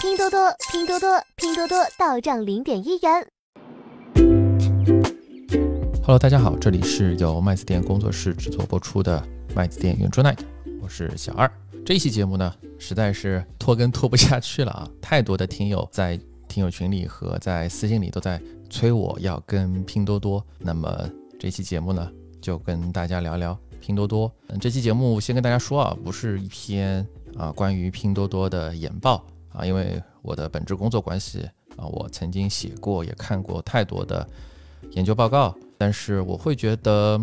拼多多，拼多多，拼多多到账零点一元。Hello，大家好，这里是由麦子店工作室制作播出的麦子店圆桌 night，我是小二。这一期节目呢，实在是拖更拖不下去了啊！太多的听友在听友群里和在私信里都在催我要跟拼多多，那么这期节目呢，就跟大家聊聊拼多多。嗯，这期节目先跟大家说啊，不是一篇啊关于拼多多的研报。啊，因为我的本职工作关系啊，我曾经写过也看过太多的研究报告，但是我会觉得，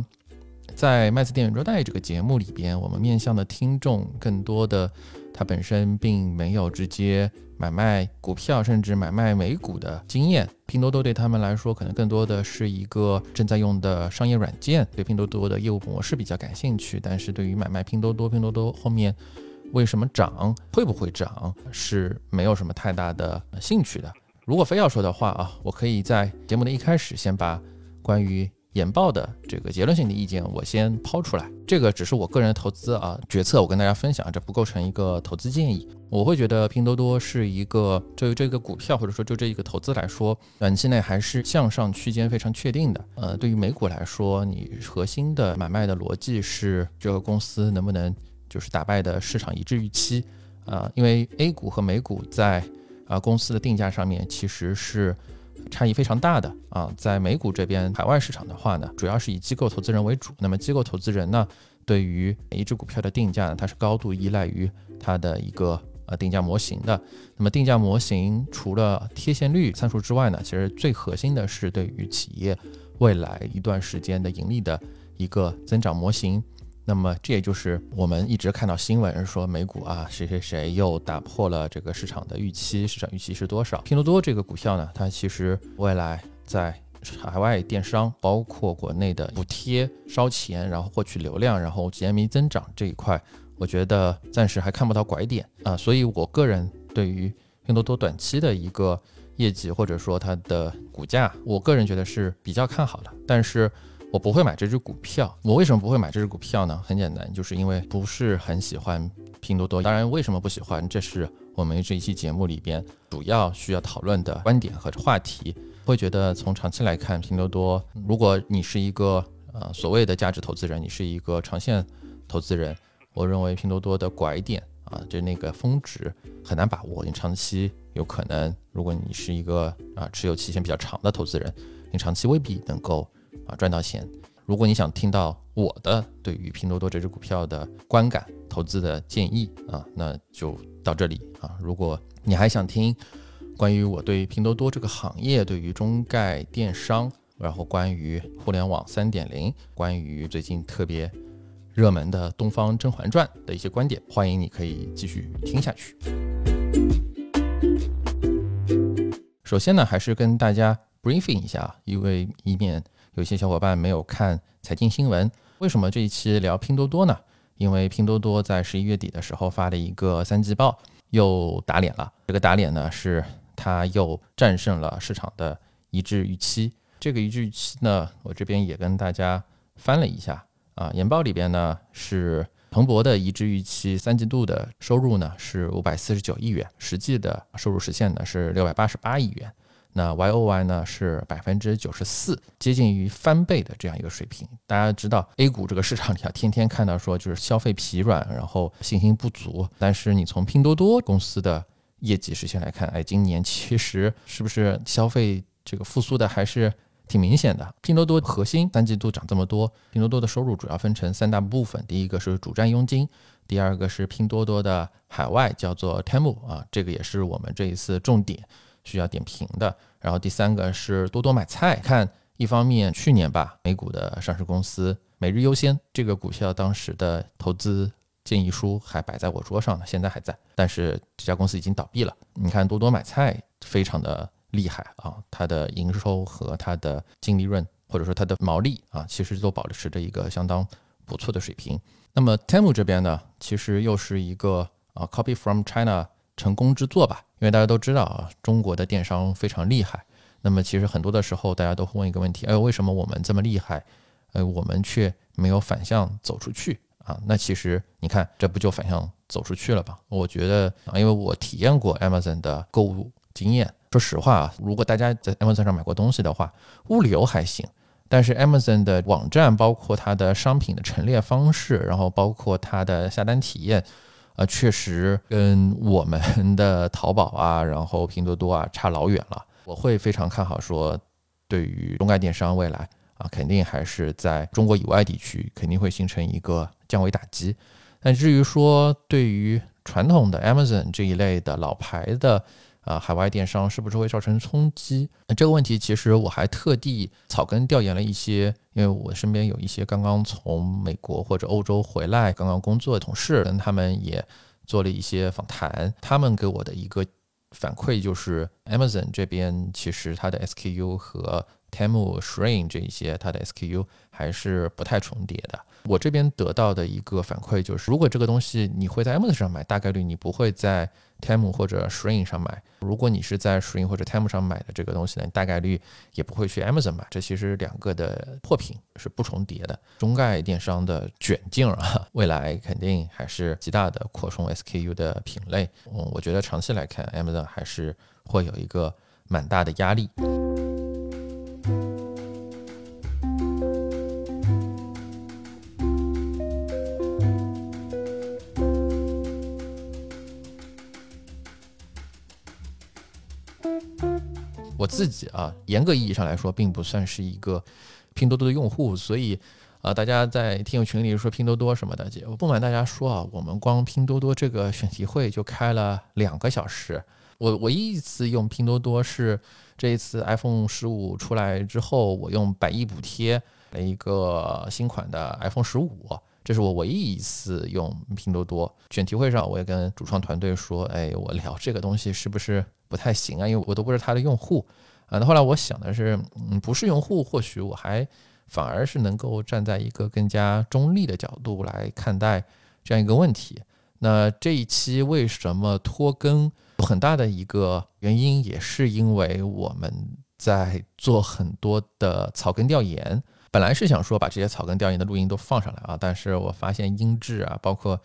在麦子电影桌带这个节目里边，我们面向的听众更多的，他本身并没有直接买卖股票甚至买卖美股的经验。拼多多对他们来说，可能更多的是一个正在用的商业软件，对拼多多的业务模式比较感兴趣，但是对于买卖拼多多，拼多多后面。为什么涨会不会涨是没有什么太大的兴趣的。如果非要说的话啊，我可以在节目的一开始先把关于研报的这个结论性的意见我先抛出来。这个只是我个人的投资啊决策，我跟大家分享，这不构成一个投资建议。我会觉得拼多多是一个就这个股票或者说就这一个投资来说，短期内还是向上区间非常确定的。呃，对于美股来说，你核心的买卖的逻辑是这个公司能不能。就是打败的市场一致预期，啊，因为 A 股和美股在啊公司的定价上面其实是差异非常大的啊。在美股这边海外市场的话呢，主要是以机构投资人为主，那么机构投资人呢，对于一只股票的定价呢，它是高度依赖于它的一个呃定价模型的。那么定价模型除了贴现率参数之外呢，其实最核心的是对于企业未来一段时间的盈利的一个增长模型。那么这也就是我们一直看到新闻说美股啊谁谁谁又打破了这个市场的预期，市场预期是多少？拼多多这个股票呢，它其实未来在海外电商，包括国内的补贴烧钱，然后获取流量，然后 GMV 增长这一块，我觉得暂时还看不到拐点啊。所以我个人对于拼多多短期的一个业绩或者说它的股价，我个人觉得是比较看好的，但是。我不会买这只股票。我为什么不会买这只股票呢？很简单，就是因为不是很喜欢拼多多。当然，为什么不喜欢，这是我们这一期节目里边主要需要讨论的观点和话题。会觉得从长期来看，拼多多，如果你是一个呃所谓的价值投资人，你是一个长线投资人，我认为拼多多的拐点啊，就那个峰值很难把握。你长期有可能，如果你是一个啊持有期限比较长的投资人，你长期未必能够。啊，赚到钱！如果你想听到我的对于拼多多这只股票的观感、投资的建议啊，那就到这里啊。如果你还想听关于我对拼多多这个行业、对于中概电商，然后关于互联网三点零、关于最近特别热门的《东方甄嬛传》的一些观点，欢迎你可以继续听下去。首先呢，还是跟大家 briefing 一下，因为以免。有些小伙伴没有看财经新闻，为什么这一期聊拼多多呢？因为拼多多在十一月底的时候发了一个三季报，又打脸了。这个打脸呢，是它又战胜了市场的一致预期。这个一致预期呢，我这边也跟大家翻了一下啊，研报里边呢是彭博的一致预期，三季度的收入呢是五百四十九亿元，实际的收入实现呢是六百八十八亿元。那 Y O Y 呢是百分之九十四，接近于翻倍的这样一个水平。大家知道 A 股这个市场里啊，天天看到说就是消费疲软，然后信心不足。但是你从拼多多公司的业绩实现来看，哎，今年其实是不是消费这个复苏的还是挺明显的。拼多多核心三季度涨这么多，拼多多的收入主要分成三大部分，第一个是主站佣金，第二个是拼多多的海外叫做 Temu 啊，这个也是我们这一次重点。需要点评的，然后第三个是多多买菜。看一方面，去年吧，美股的上市公司每日优先这个股票当时的投资建议书还摆在我桌上呢，现在还在，但是这家公司已经倒闭了。你看多多买菜非常的厉害啊，它的营收和它的净利润或者说它的毛利啊，其实都保持着一个相当不错的水平。那么 Temu 这边呢，其实又是一个啊 copy from China。成功之作吧，因为大家都知道啊，中国的电商非常厉害。那么其实很多的时候，大家都会问一个问题：哎，为什么我们这么厉害，呃，我们却没有反向走出去啊，那其实你看这不就反向走出去了吧？我觉得啊，因为我体验过 Amazon 的购物经验，说实话啊，如果大家在 Amazon 上买过东西的话，物流还行。但是 Amazon 的网站，包括它的商品的陈列方式，然后包括它的下单体验，啊，确实跟我们 的淘宝啊，然后拼多多啊差老远了。我会非常看好说，对于中概电商未来啊，肯定还是在中国以外地区肯定会形成一个降维打击。但至于说对于传统的 Amazon 这一类的老牌的，啊，海外电商是不是会造成冲击？那这个问题其实我还特地草根调研了一些，因为我身边有一些刚刚从美国或者欧洲回来、刚刚工作的同事，跟他们也做了一些访谈。他们给我的一个反馈就是，Amazon 这边其实它的 SKU 和 Temu、s h r i n 这一些它的 SKU 还是不太重叠的。我这边得到的一个反馈就是，如果这个东西你会在 Amazon 上买，大概率你不会在 Temu 或者 Shrin 上买。如果你是在 Shrin 或者 Temu 上买的这个东西呢，大概率也不会去 Amazon 买。这其实两个的货品是不重叠的。中概电商的卷劲啊，未来肯定还是极大的扩充 SKU 的品类。嗯，我觉得长期来看，Amazon 还是会有一个蛮大的压力。我自己啊，严格意义上来说，并不算是一个拼多多的用户，所以啊，大家在听友群里说拼多多什么的，我不瞒大家说啊，我们光拼多多这个选题会就开了两个小时。我唯一一次用拼多多是这一次 iPhone 十五出来之后，我用百亿补贴了一个新款的 iPhone 十五，这是我唯一一次用拼多多。选题会上，我也跟主创团队说，哎，我聊这个东西是不是？不太行啊，因为我都不是他的用户啊。那后来我想的是，嗯，不是用户，或许我还反而是能够站在一个更加中立的角度来看待这样一个问题。那这一期为什么拖更？很大的一个原因也是因为我们在做很多的草根调研，本来是想说把这些草根调研的录音都放上来啊，但是我发现音质啊，包括。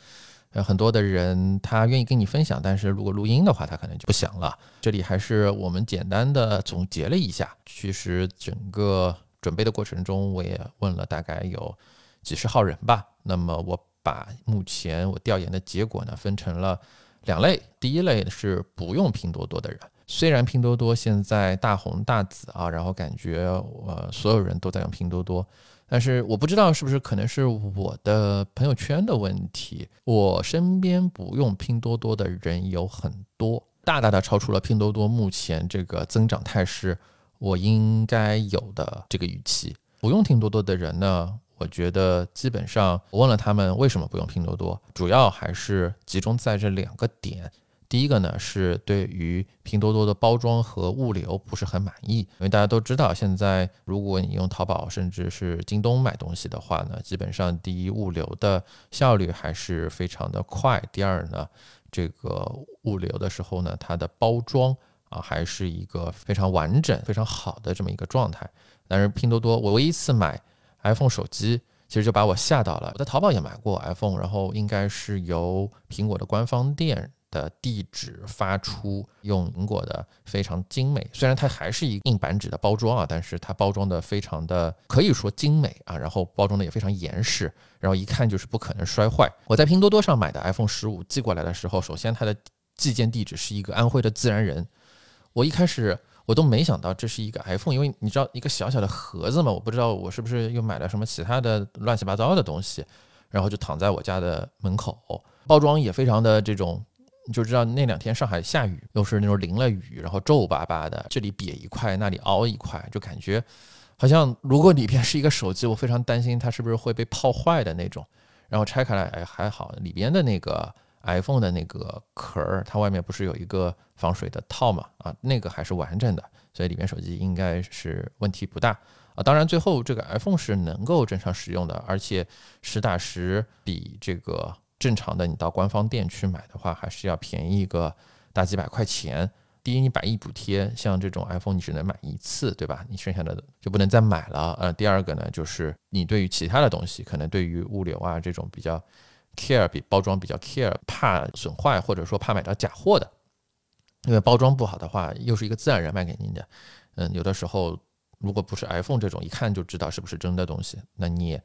呃，很多的人他愿意跟你分享，但是如果录音的话，他可能就不想了。这里还是我们简单的总结了一下，其实整个准备的过程中，我也问了大概有几十号人吧。那么我把目前我调研的结果呢，分成了两类。第一类是不用拼多多的人，虽然拼多多现在大红大紫啊，然后感觉呃所有人都在用拼多多。但是我不知道是不是可能是我的朋友圈的问题，我身边不用拼多多的人有很多，大大的超出了拼多多目前这个增长态势我应该有的这个预期。不用拼多多的人呢，我觉得基本上我问了他们为什么不用拼多多，主要还是集中在这两个点。第一个呢是对于拼多多的包装和物流不是很满意，因为大家都知道，现在如果你用淘宝甚至是京东买东西的话呢，基本上第一物流的效率还是非常的快，第二呢，这个物流的时候呢，它的包装啊还是一个非常完整、非常好的这么一个状态。但是拼多多，我唯一一次买 iPhone 手机，其实就把我吓到了。我在淘宝也买过 iPhone，然后应该是由苹果的官方店。的地址发出用苹果的非常精美，虽然它还是一硬板纸的包装啊，但是它包装的非常的可以说精美啊，然后包装的也非常严实，然后一看就是不可能摔坏。我在拼多多上买的 iPhone 十五寄过来的时候，首先它的寄件地址是一个安徽的自然人，我一开始我都没想到这是一个 iPhone，因为你知道一个小小的盒子嘛，我不知道我是不是又买了什么其他的乱七八糟的东西，然后就躺在我家的门口，包装也非常的这种。你就知道那两天上海下雨，又是那种淋了雨，然后皱巴巴的，这里瘪一块，那里凹一块，就感觉好像如果里边是一个手机，我非常担心它是不是会被泡坏的那种。然后拆开来，哎，还好，里边的那个 iPhone 的那个壳儿，它外面不是有一个防水的套嘛？啊，那个还是完整的，所以里面手机应该是问题不大啊。当然，最后这个 iPhone 是能够正常使用的，而且实打实比这个。正常的，你到官方店去买的话，还是要便宜个大几百块钱第一，你百亿补贴，像这种 iPhone 你只能买一次，对吧？你剩下的就不能再买了。呃，第二个呢，就是你对于其他的东西，可能对于物流啊这种比较 care，比包装比较 care，怕损坏或者说怕买到假货的，因为包装不好的话，又是一个自然人卖给您的，嗯，有的时候如果不是 iPhone 这种一看就知道是不是真的东西，那你也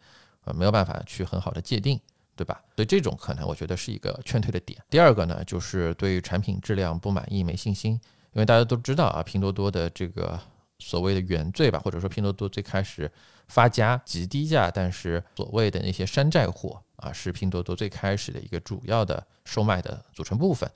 呃没有办法去很好的界定。对吧？所以这种可能我觉得是一个劝退的点。第二个呢，就是对于产品质量不满意、没信心，因为大家都知道啊，拼多多的这个所谓的原罪吧，或者说拼多多最开始发家极低价，但是所谓的那些山寨货啊，是拼多多最开始的一个主要的售卖的组成部分。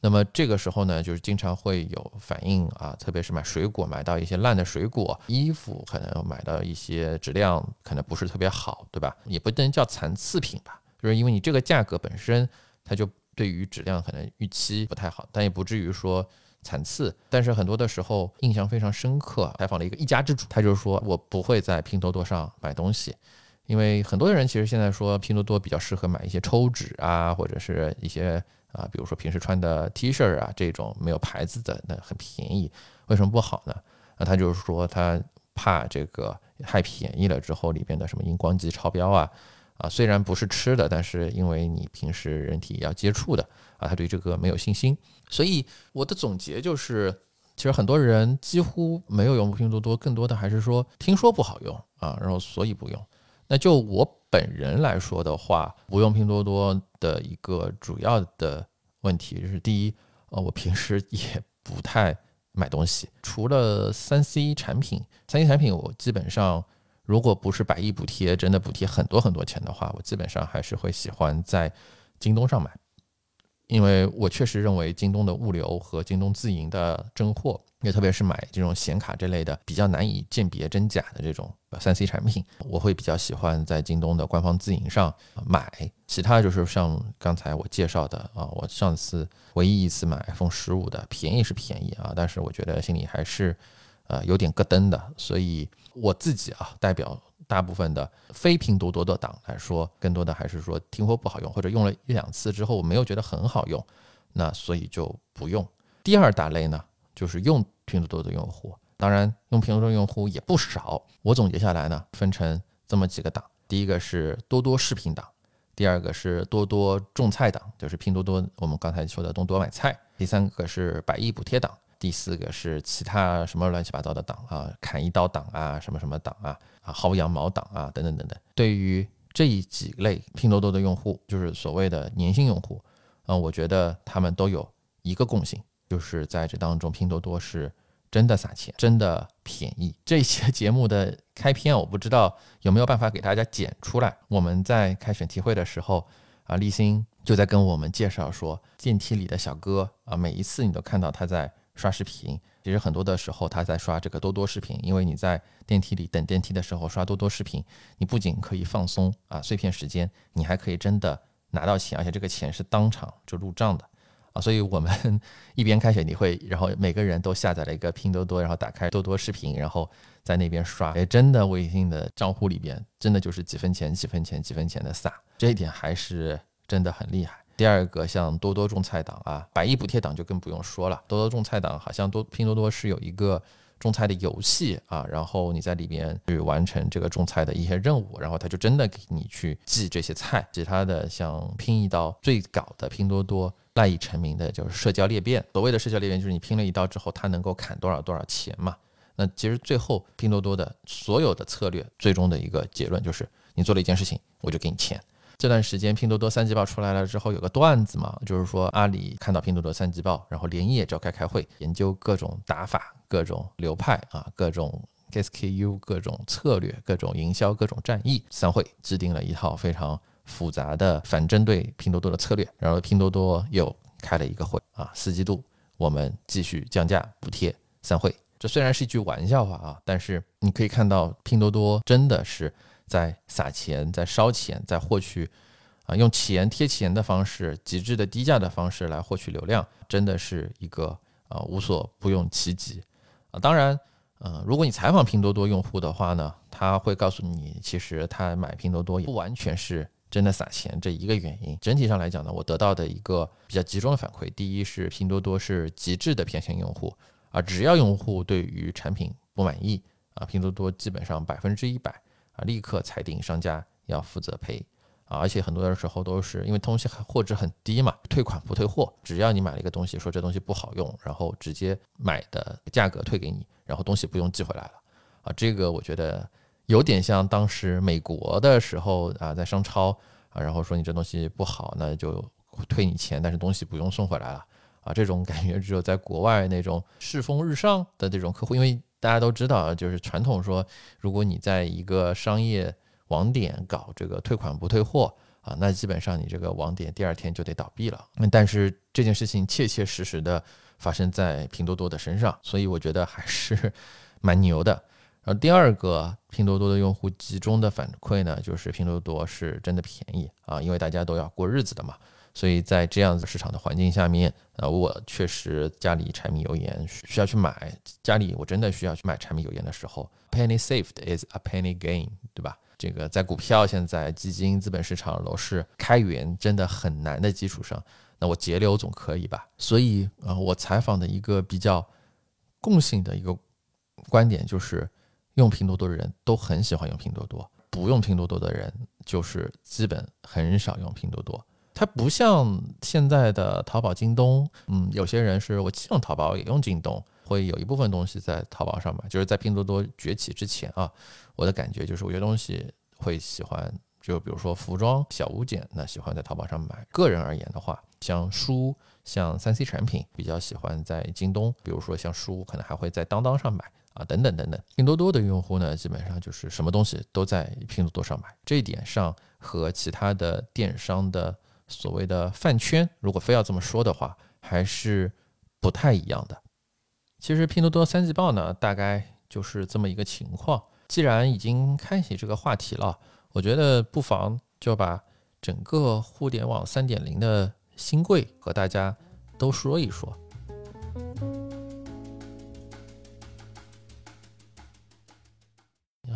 那么这个时候呢，就是经常会有反应啊，特别是买水果买到一些烂的水果，衣服可能买到一些质量可能不是特别好，对吧？也不能叫残次品吧。就是因为你这个价格本身，它就对于质量可能预期不太好，但也不至于说残次。但是很多的时候印象非常深刻，采访了一个一家之主，他就说我不会在拼多多上买东西，因为很多人其实现在说拼多多比较适合买一些抽纸啊，或者是一些啊，比如说平时穿的 T 恤啊这种没有牌子的，那很便宜，为什么不好呢？那他就是说他怕这个太便宜了之后里边的什么荧光剂超标啊。啊，虽然不是吃的，但是因为你平时人体要接触的啊，他对这个没有信心。所以我的总结就是，其实很多人几乎没有用拼多多，更多的还是说听说不好用啊，然后所以不用。那就我本人来说的话，不用拼多多的一个主要的问题就是，第一，呃，我平时也不太买东西，除了三 C 产品，三 C 产品我基本上。如果不是百亿补贴，真的补贴很多很多钱的话，我基本上还是会喜欢在京东上买，因为我确实认为京东的物流和京东自营的真货，也特别是买这种显卡这类的比较难以鉴别真假的这种三 C 产品，我会比较喜欢在京东的官方自营上买。其他就是像刚才我介绍的啊，我上次唯一一次买 iPhone 十五的，便宜是便宜啊，但是我觉得心里还是。呃，有点咯噔的，所以我自己啊，代表大部分的非拼多多的党来说，更多的还是说听说不好用，或者用了一两次之后我没有觉得很好用，那所以就不用。第二大类呢，就是用拼多多的用户，当然用拼多多用户也不少。我总结下来呢，分成这么几个党：第一个是多多视频党，第二个是多多种菜党，就是拼多多我们刚才说的多多买菜；第三个是百亿补贴党。第四个是其他什么乱七八糟的党啊，砍一刀党啊，什么什么党啊，啊薅羊毛党啊，等等等等。对于这一几类拼多多的用户，就是所谓的粘性用户，啊，我觉得他们都有一个共性，就是在这当中，拼多多是真的撒钱，真的便宜。这些节目的开篇，我不知道有没有办法给大家剪出来。我们在开选题会的时候，啊，立新就在跟我们介绍说，电梯里的小哥啊，每一次你都看到他在。刷视频，其实很多的时候他在刷这个多多视频，因为你在电梯里等电梯的时候刷多多视频，你不仅可以放松啊碎片时间，你还可以真的拿到钱，而且这个钱是当场就入账的啊。所以我们 一边开选题会，然后每个人都下载了一个拼多多，然后打开多多视频，然后在那边刷，哎，真的微信的账户里边真的就是几分钱几分钱几分钱的撒，这一点还是真的很厉害。第二个像多多种菜党啊，百亿补贴党就更不用说了。多多种菜党好像多拼多多是有一个种菜的游戏啊，然后你在里边去完成这个种菜的一些任务，然后他就真的给你去寄这些菜。其他的像拼一刀最搞的拼多多赖以成名的就是社交裂变。所谓的社交裂变就是你拼了一刀之后，他能够砍多少多少钱嘛？那其实最后拼多多的所有的策略最终的一个结论就是你做了一件事情，我就给你钱。这段时间，拼多多三季报出来了之后，有个段子嘛，就是说阿里看到拼多多三季报，然后连夜召开开会，研究各种打法、各种流派啊、各种 SKU、各种策略、各种营销、各种战役。散会制定了一套非常复杂的反针对拼多多的策略，然后拼多多又开了一个会啊，四季度我们继续降价补贴。散会，这虽然是一句玩笑话啊，但是你可以看到拼多多真的是。在撒钱，在烧钱，在获取，啊，用钱贴钱的方式，极致的低价的方式来获取流量，真的是一个啊无所不用其极啊。当然，呃，如果你采访拼多多用户的话呢，他会告诉你，其实他买拼多多也不完全是真的撒钱这一个原因。整体上来讲呢，我得到的一个比较集中的反馈，第一是拼多多是极致的偏向用户啊，只要用户对于产品不满意啊，拼多多基本上百分之一百啊，立刻裁定商家要负责赔。啊，而且很多的时候都是因为东西货值很低嘛，退款不退货，只要你买了一个东西，说这东西不好用，然后直接买的价格退给你，然后东西不用寄回来了。啊，这个我觉得有点像当时美国的时候啊，在商超啊，然后说你这东西不好，那就退你钱，但是东西不用送回来了。啊，这种感觉只有在国外那种世风日上的这种客户，因为大家都知道，就是传统说，如果你在一个商业。网点搞这个退款不退货啊，那基本上你这个网点第二天就得倒闭了。但是这件事情切切实实的发生在拼多多的身上，所以我觉得还是 蛮牛的。然后第二个，拼多多的用户集中的反馈呢，就是拼多多是真的便宜啊，因为大家都要过日子的嘛。所以在这样子市场的环境下面，啊，我确实家里柴米油盐需要去买，家里我真的需要去买柴米油盐的时候，penny saved is a penny gain，对吧？这个在股票、现在基金、资本市场、楼市开源真的很难的基础上，那我节流总可以吧？所以啊，我采访的一个比较共性的一个观点就是，用拼多多的人都很喜欢用拼多多，不用拼多多的人就是基本很少用拼多多。它不像现在的淘宝、京东，嗯，有些人是我既用淘宝也用京东。会有一部分东西在淘宝上买，就是在拼多多崛起之前啊，我的感觉就是有些东西会喜欢，就比如说服装、小物件，那喜欢在淘宝上买。个人而言的话，像书、像三 C 产品，比较喜欢在京东，比如说像书，可能还会在当当上买啊，等等等等。拼多多的用户呢，基本上就是什么东西都在拼多多上买，这一点上和其他的电商的所谓的饭圈，如果非要这么说的话，还是不太一样的。其实拼多多三季报呢，大概就是这么一个情况。既然已经开启这个话题了，我觉得不妨就把整个互联网三点零的新贵和大家都说一说。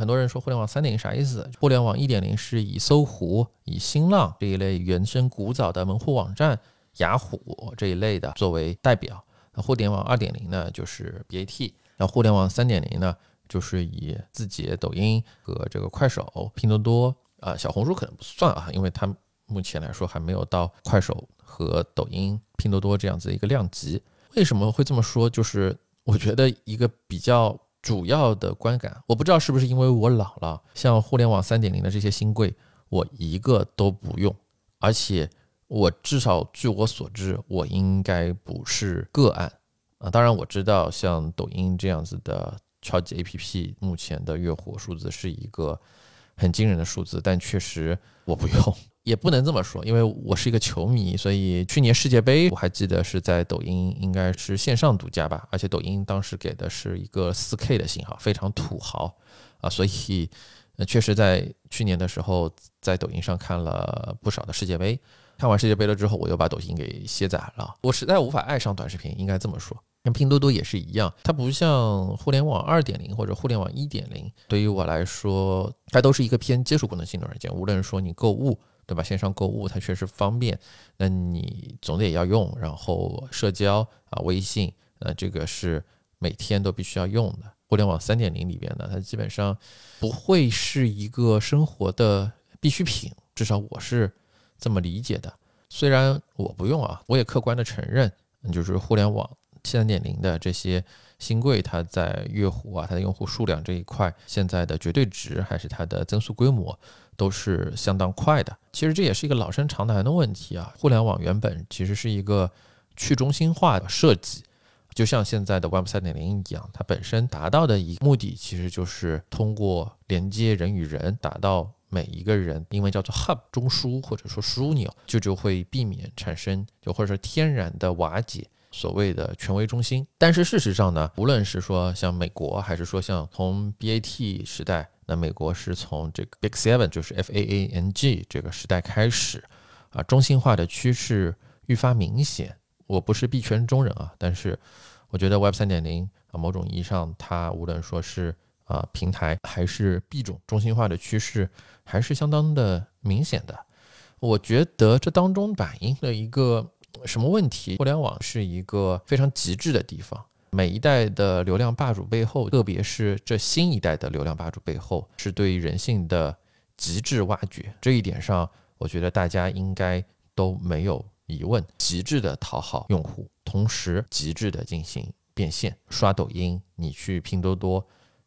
很多人说互联网三点零啥意思？互联网一点零是以搜狐、以新浪这一类原生古早的门户网站、雅虎这一类的作为代表。那互联网二点零呢，就是 BAT；那互联网三点零呢，就是以字节、抖音和这个快手、拼多多啊，小红书可能不算啊，因为它目前来说还没有到快手和抖音、拼多多这样子一个量级。为什么会这么说？就是我觉得一个比较主要的观感，我不知道是不是因为我老了，像互联网三点零的这些新贵，我一个都不用，而且。我至少据我所知，我应该不是个案啊。当然我知道，像抖音这样子的超级 APP，目前的月活数字是一个很惊人的数字，但确实我不用，也不能这么说，因为我是一个球迷，所以去年世界杯我还记得是在抖音应该是线上独家吧，而且抖音当时给的是一个 4K 的信号，非常土豪啊，所以确实在去年的时候在抖音上看了不少的世界杯。看完世界杯了之后，我又把抖音给卸载了。我实在无法爱上短视频，应该这么说。跟拼多多也是一样，它不像互联网二点零或者互联网一点零，对于我来说，它都是一个偏接触功能性的软件。无论说你购物，对吧？线上购物它确实方便，那你总得要用。然后社交啊，微信，呃，这个是每天都必须要用的。互联网三点零里边呢，它基本上不会是一个生活的必需品，至少我是。这么理解的，虽然我不用啊，我也客观的承认，就是互联网三点零的这些新贵，它在月活啊，它的用户数量这一块，现在的绝对值还是它的增速规模都是相当快的。其实这也是一个老生常谈的问题啊。互联网原本其实是一个去中心化的设计，就像现在的 Web 三点零一样，它本身达到的一目的，其实就是通过连接人与人，达到。每一个人，因为叫做 hub 中枢或者说枢纽，就就会避免产生，就或者说天然的瓦解所谓的权威中心。但是事实上呢，无论是说像美国，还是说像从 BAT 时代，美国是从这个 Big Seven，就是 FAANG 这个时代开始，啊，中心化的趋势愈发明显。我不是币圈中人啊，但是我觉得 Web 三点零啊，某种意义上，它无论说是啊，平台还是币种中心化的趋势，还是相当的明显的。我觉得这当中反映了一个什么问题？互联网是一个非常极致的地方，每一代的流量霸主背后，特别是这新一代的流量霸主背后，是对人性的极致挖掘。这一点上，我觉得大家应该都没有疑问：极致的讨好用户，同时极致的进行变现。刷抖音，你去拼多多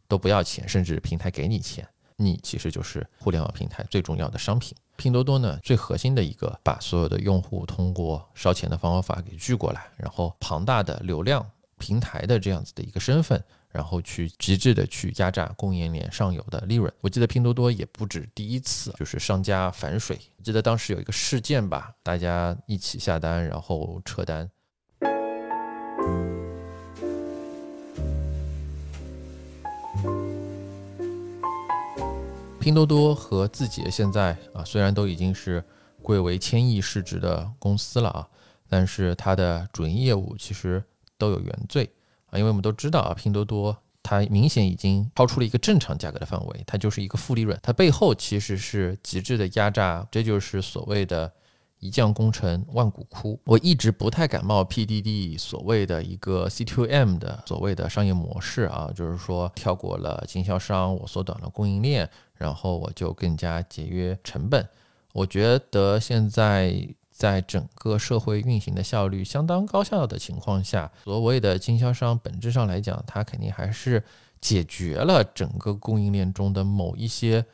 都不要钱，甚至平台给你钱。你其实就是互联网平台最重要的商品。拼多多呢，最核心的一个，把所有的用户通过烧钱的方法给聚过来，然后庞大的流量平台的这样子的一个身份，然后去极致的去压榨供应链上游的利润。我记得拼多多也不止第一次，就是商家反水。记得当时有一个事件吧，大家一起下单，然后撤单。拼多多和字节现在啊，虽然都已经是贵为千亿市值的公司了啊，但是它的主营业务其实都有原罪啊，因为我们都知道啊，拼多多它明显已经超出了一个正常价格的范围，它就是一个负利润，它背后其实是极致的压榨，这就是所谓的。一将功成万骨枯，我一直不太感冒 PDD 所谓的一个 C2M 的所谓的商业模式啊，就是说跳过了经销商，我缩短了供应链，然后我就更加节约成本。我觉得现在在整个社会运行的效率相当高效的情况下，所谓的经销商本质上来讲，它肯定还是解决了整个供应链中的某一些。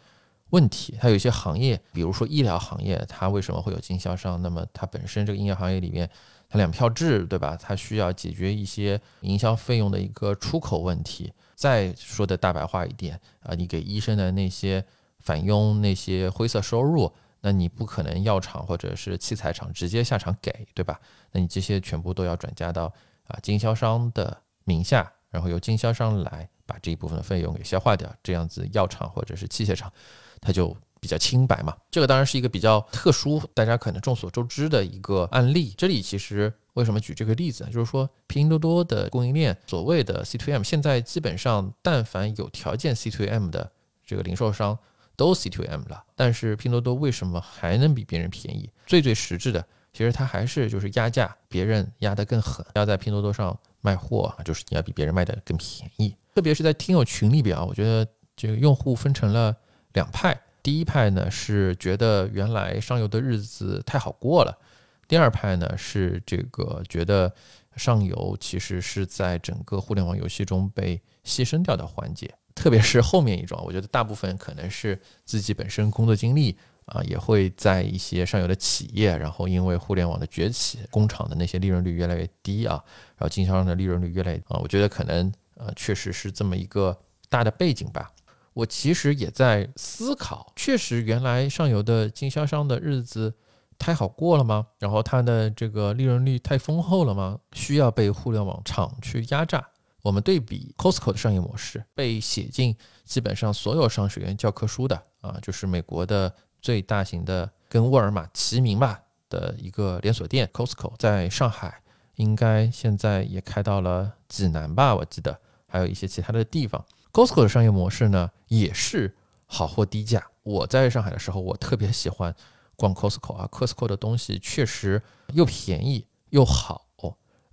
问题，它有一些行业，比如说医疗行业，它为什么会有经销商？那么它本身这个医疗行业里面，它两票制，对吧？它需要解决一些营销费用的一个出口问题。再说的大白话一点啊，你给医生的那些返佣、那些灰色收入，那你不可能药厂或者是器材厂直接下场给，对吧？那你这些全部都要转嫁到啊经销商的名下，然后由经销商来把这一部分的费用给消化掉，这样子药厂或者是器械厂。它就比较清白嘛，这个当然是一个比较特殊，大家可能众所周知的一个案例。这里其实为什么举这个例子呢？就是说拼多多的供应链，所谓的 C to M，现在基本上但凡有条件 C to M 的这个零售商都 C to M 了。但是拼多多为什么还能比别人便宜？最最实质的，其实它还是就是压价，别人压得更狠。要在拼多多上卖货，就是你要比别人卖的更便宜。特别是在听友群里边啊，我觉得这个用户分成了。两派，第一派呢是觉得原来上游的日子太好过了，第二派呢是这个觉得上游其实是在整个互联网游戏中被牺牲掉的环节，特别是后面一种，我觉得大部分可能是自己本身工作经历啊，也会在一些上游的企业，然后因为互联网的崛起，工厂的那些利润率越来越低啊，然后经销商的利润率越来越啊，我觉得可能呃确实是这么一个大的背景吧。我其实也在思考，确实原来上游的经销商的日子太好过了吗？然后它的这个利润率太丰厚了吗？需要被互联网厂去压榨？我们对比 Costco 的商业模式，被写进基本上所有商学院教科书的啊，就是美国的最大型的跟沃尔玛齐名吧的一个连锁店 Costco，在上海应该现在也开到了济南吧，我记得还有一些其他的地方。Costco 的商业模式呢，也是好货低价。我在上海的时候，我特别喜欢逛 Costco 啊，Costco 的东西确实又便宜又好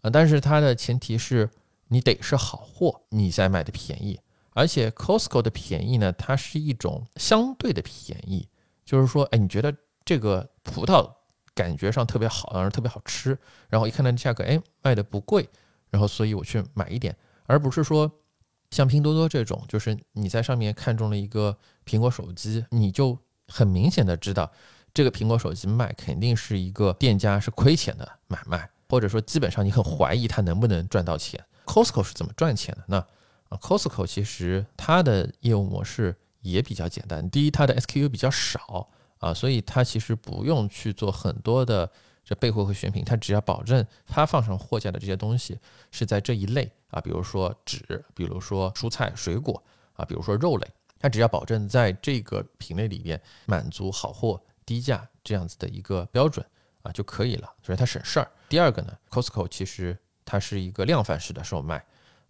啊。但是它的前提是你得是好货，你才买的便宜。而且 Costco 的便宜呢，它是一种相对的便宜，就是说，哎，你觉得这个葡萄感觉上特别好，然后特别好吃，然后一看它的价格，哎，卖的不贵，然后所以我去买一点，而不是说。像拼多多这种，就是你在上面看中了一个苹果手机，你就很明显的知道，这个苹果手机卖肯定是一个店家是亏钱的买卖，或者说基本上你很怀疑它能不能赚到钱。Costco 是怎么赚钱的？那啊，Costco 其实它的业务模式也比较简单。第一，它的 SKU 比较少啊，所以它其实不用去做很多的。这备货和选品，它只要保证它放上货架的这些东西是在这一类啊，比如说纸，比如说蔬菜水果啊，比如说肉类，它只要保证在这个品类里边满足好货低价这样子的一个标准啊就可以了，所以它省事儿。第二个呢，Costco 其实它是一个量贩式的售卖。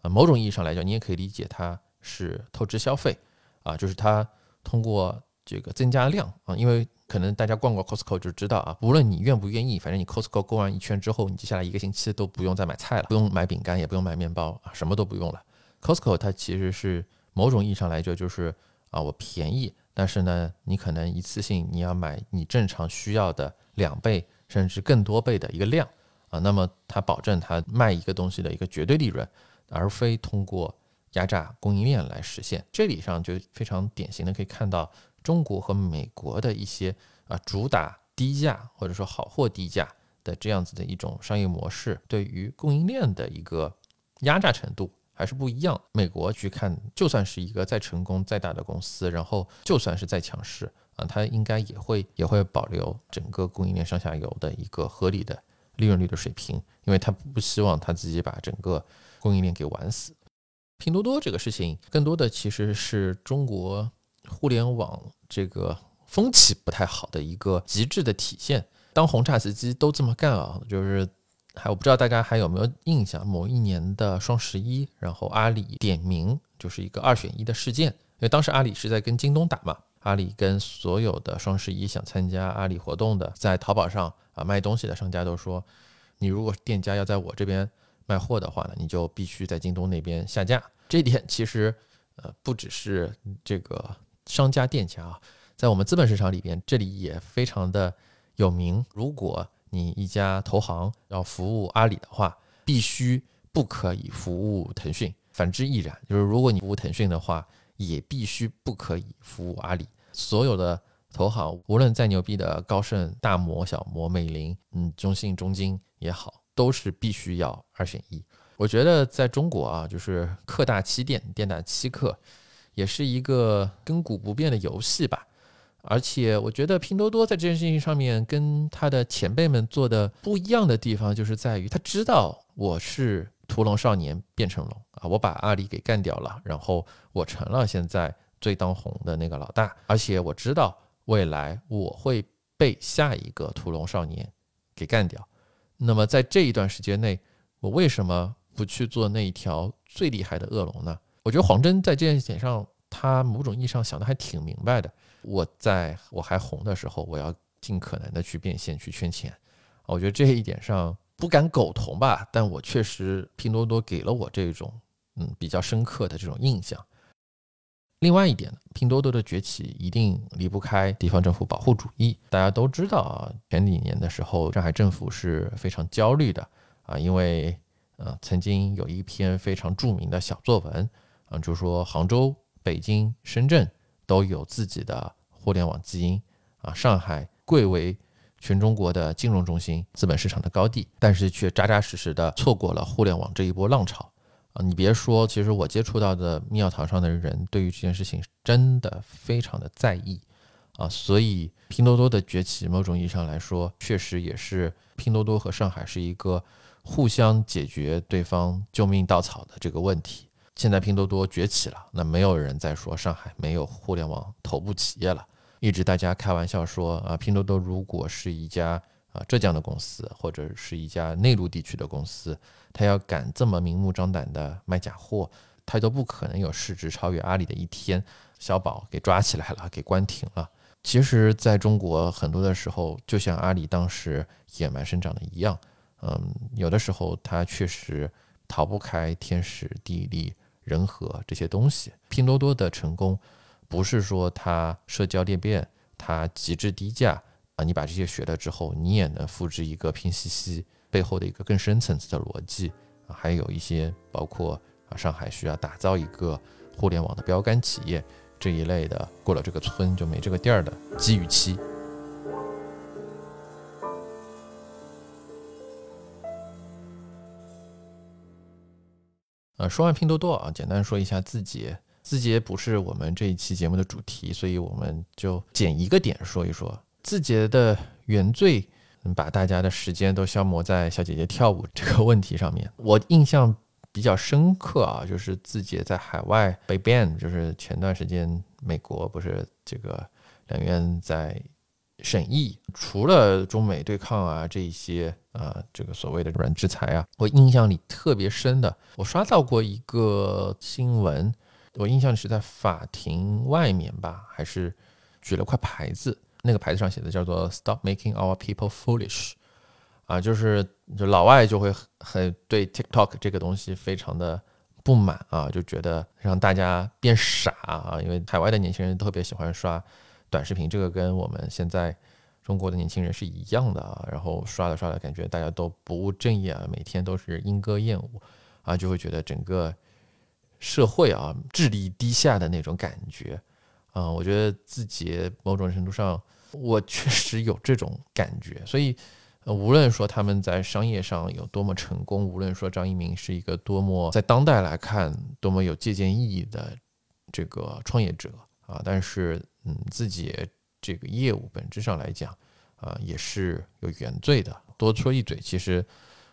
啊，某种意义上来讲，你也可以理解它是透支消费。啊，就是它通过这个增加量啊，因为可能大家逛过 Costco 就知道啊，无论你愿不愿意，反正你 Costco 逛完一圈之后，你接下来一个星期都不用再买菜了，不用买饼干，也不用买面包啊，什么都不用了。Costco 它其实是某种意义上来说就是啊，我便宜，但是呢，你可能一次性你要买你正常需要的两倍甚至更多倍的一个量。啊，那么它保证它卖一个东西的一个绝对利润，而非通过压榨供应链来实现。这里上就非常典型的可以看到中国和美国的一些啊主打低价或者说好货低价的这样子的一种商业模式，对于供应链的一个压榨程度。还是不一样。美国去看，就算是一个再成功、再大的公司，然后就算是再强势啊，它应该也会也会保留整个供应链上下游的一个合理的利润率的水平，因为他不希望他自己把整个供应链给玩死。拼多多这个事情，更多的其实是中国互联网这个风气不太好的一个极致的体现。当红炸子鸡都这么干啊，就是。还我不知道大家还有没有印象，某一年的双十一，然后阿里点名就是一个二选一的事件，因为当时阿里是在跟京东打嘛，阿里跟所有的双十一想参加阿里活动的，在淘宝上啊卖东西的商家都说，你如果店家要在我这边卖货的话呢，你就必须在京东那边下架。这点其实呃不只是这个商家店家啊，在我们资本市场里边，这里也非常的有名。如果你一家投行要服务阿里的话，必须不可以服务腾讯，反之亦然。就是如果你服务腾讯的话，也必须不可以服务阿里。所有的投行，无论再牛逼的高盛、大摩、小摩、美林，嗯，中信、中金也好，都是必须要二选一。我觉得在中国啊，就是客大欺店，店大欺客，也是一个亘古不变的游戏吧。而且我觉得拼多多在这件事情上面跟他的前辈们做的不一样的地方，就是在于他知道我是屠龙少年变成龙啊，我把阿里给干掉了，然后我成了现在最当红的那个老大。而且我知道未来我会被下一个屠龙少年给干掉。那么在这一段时间内，我为什么不去做那一条最厉害的恶龙呢？我觉得黄峥在这件事上，他某种意义上想的还挺明白的。我在我还红的时候，我要尽可能的去变现去圈钱，我觉得这一点上不敢苟同吧，但我确实拼多多给了我这种嗯比较深刻的这种印象。另外一点呢，拼多多的崛起一定离不开地方政府保护主义。大家都知道啊，前几年的时候，上海政府是非常焦虑的啊，因为呃曾经有一篇非常著名的小作文啊，就说杭州、北京、深圳。都有自己的互联网基因啊！上海贵为全中国的金融中心、资本市场的高地，但是却扎扎实实的错过了互联网这一波浪潮啊！你别说，其实我接触到的庙堂上的人，对于这件事情真的非常的在意啊！所以拼多多的崛起，某种意义上来说，确实也是拼多多和上海是一个互相解决对方救命稻草的这个问题。现在拼多多崛起了，那没有人再说上海没有互联网头部企业了。一直大家开玩笑说啊，拼多多如果是一家啊浙江的公司，或者是一家内陆地区的公司，他要敢这么明目张胆的卖假货，他都不可能有市值超越阿里的一天。小宝给抓起来了，给关停了。其实，在中国很多的时候，就像阿里当时野蛮生长的一样，嗯，有的时候它确实逃不开天时地利。人和这些东西，拼多多的成功不是说它社交裂变，它极致低价啊，你把这些学了之后，你也能复制一个拼夕夕背后的一个更深层次的逻辑啊，还有一些包括啊，上海需要打造一个互联网的标杆企业这一类的，过了这个村就没这个店儿的机遇期。呃，说完拼多多啊，简单说一下字节。字节不是我们这一期节目的主题，所以我们就捡一个点说一说字节的原罪，把大家的时间都消磨在小姐姐跳舞这个问题上面。我印象比较深刻啊，就是字节在海外被 ban，就是前段时间美国不是这个两院在。审议除了中美对抗啊这一些啊这个所谓的软制裁啊，我印象里特别深的，我刷到过一个新闻，我印象里是在法庭外面吧，还是举了块牌子，那个牌子上写的叫做 “Stop making our people foolish”，啊，就是就老外就会很对 TikTok 这个东西非常的不满啊，就觉得让大家变傻啊，因为海外的年轻人特别喜欢刷短视频，这个跟我们现在中国的年轻人是一样的啊，然后刷着刷着感觉大家都不务正业啊，每天都是莺歌燕舞啊，就会觉得整个社会啊智力低下的那种感觉。嗯，我觉得自己某种程度上，我确实有这种感觉。所以，无论说他们在商业上有多么成功，无论说张一鸣是一个多么在当代来看多么有借鉴意义的这个创业者啊，但是，嗯，自己这个业务本质上来讲，啊，也是有原罪的。多说一嘴，其实，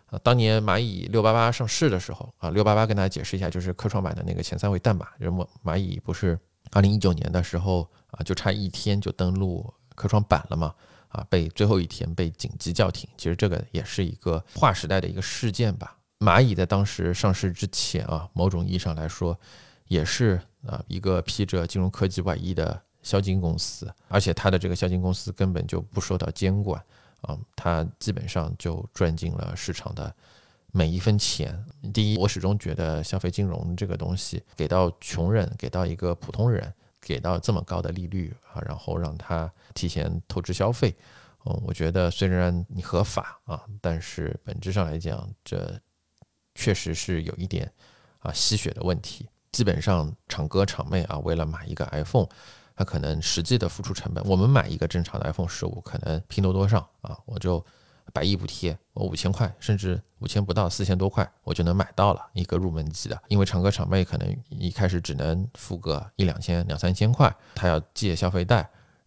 啊，当年蚂蚁六八八上市的时候，啊，六八八跟大家解释一下，就是科创板的那个前三位代码，人么蚂蚁不是。二零一九年的时候啊，就差一天就登陆科创板了嘛，啊，被最后一天被紧急叫停。其实这个也是一个划时代的一个事件吧。蚂蚁在当时上市之前啊，某种意义上来说，也是啊一个披着金融科技外衣的销金公司，而且它的这个销金公司根本就不受到监管啊，它基本上就赚进了市场的。每一分钱，第一，我始终觉得消费金融这个东西给到穷人，给到一个普通人，给到这么高的利率啊，然后让他提前透支消费，嗯，我觉得虽然你合法啊，但是本质上来讲，这确实是有一点啊吸血的问题。基本上厂哥厂妹啊，为了买一个 iPhone，他可能实际的付出成本，我们买一个正常的 iPhone 十五，可能拼多多上啊，我就。百亿补贴，我五千块，甚至五千不到，四千多块，我就能买到了一个入门级的。因为厂哥厂妹可能一开始只能付个一两千、两三千块，他要借消费贷，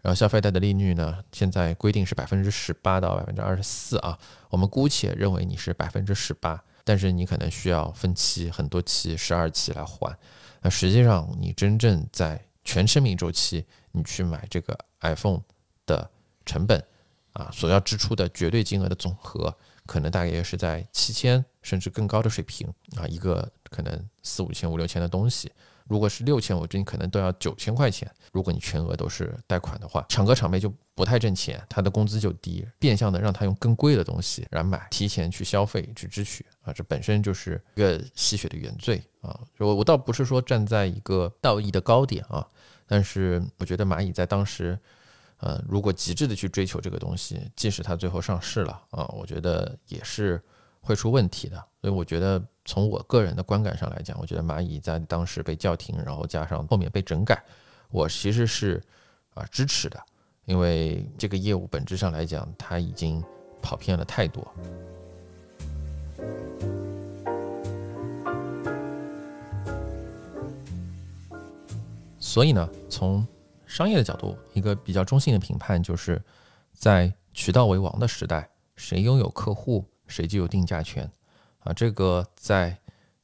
然后消费贷的利率呢，现在规定是百分之十八到百分之二十四啊。我们姑且认为你是百分之十八，但是你可能需要分期很多期，十二期来还。那实际上你真正在全生命周期，你去买这个 iPhone 的成本。啊，所要支出的绝对金额的总和，可能大概也是在七千甚至更高的水平啊。一个可能四五千、五六千的东西，如果是六千，我这你可能都要九千块钱。如果你全额都是贷款的话，厂哥厂妹就不太挣钱，他的工资就低，变相的让他用更贵的东西来买，提前去消费去支取啊，这本身就是一个吸血的原罪啊。我我倒不是说站在一个道义的高点啊，但是我觉得蚂蚁在当时。呃，如果极致的去追求这个东西，即使它最后上市了啊，我觉得也是会出问题的。所以我觉得从我个人的观感上来讲，我觉得蚂蚁在当时被叫停，然后加上后面被整改，我其实是啊支持的，因为这个业务本质上来讲，它已经跑偏了太多。所以呢，从商业的角度，一个比较中性的评判就是，在渠道为王的时代，谁拥有客户，谁就有定价权啊。这个在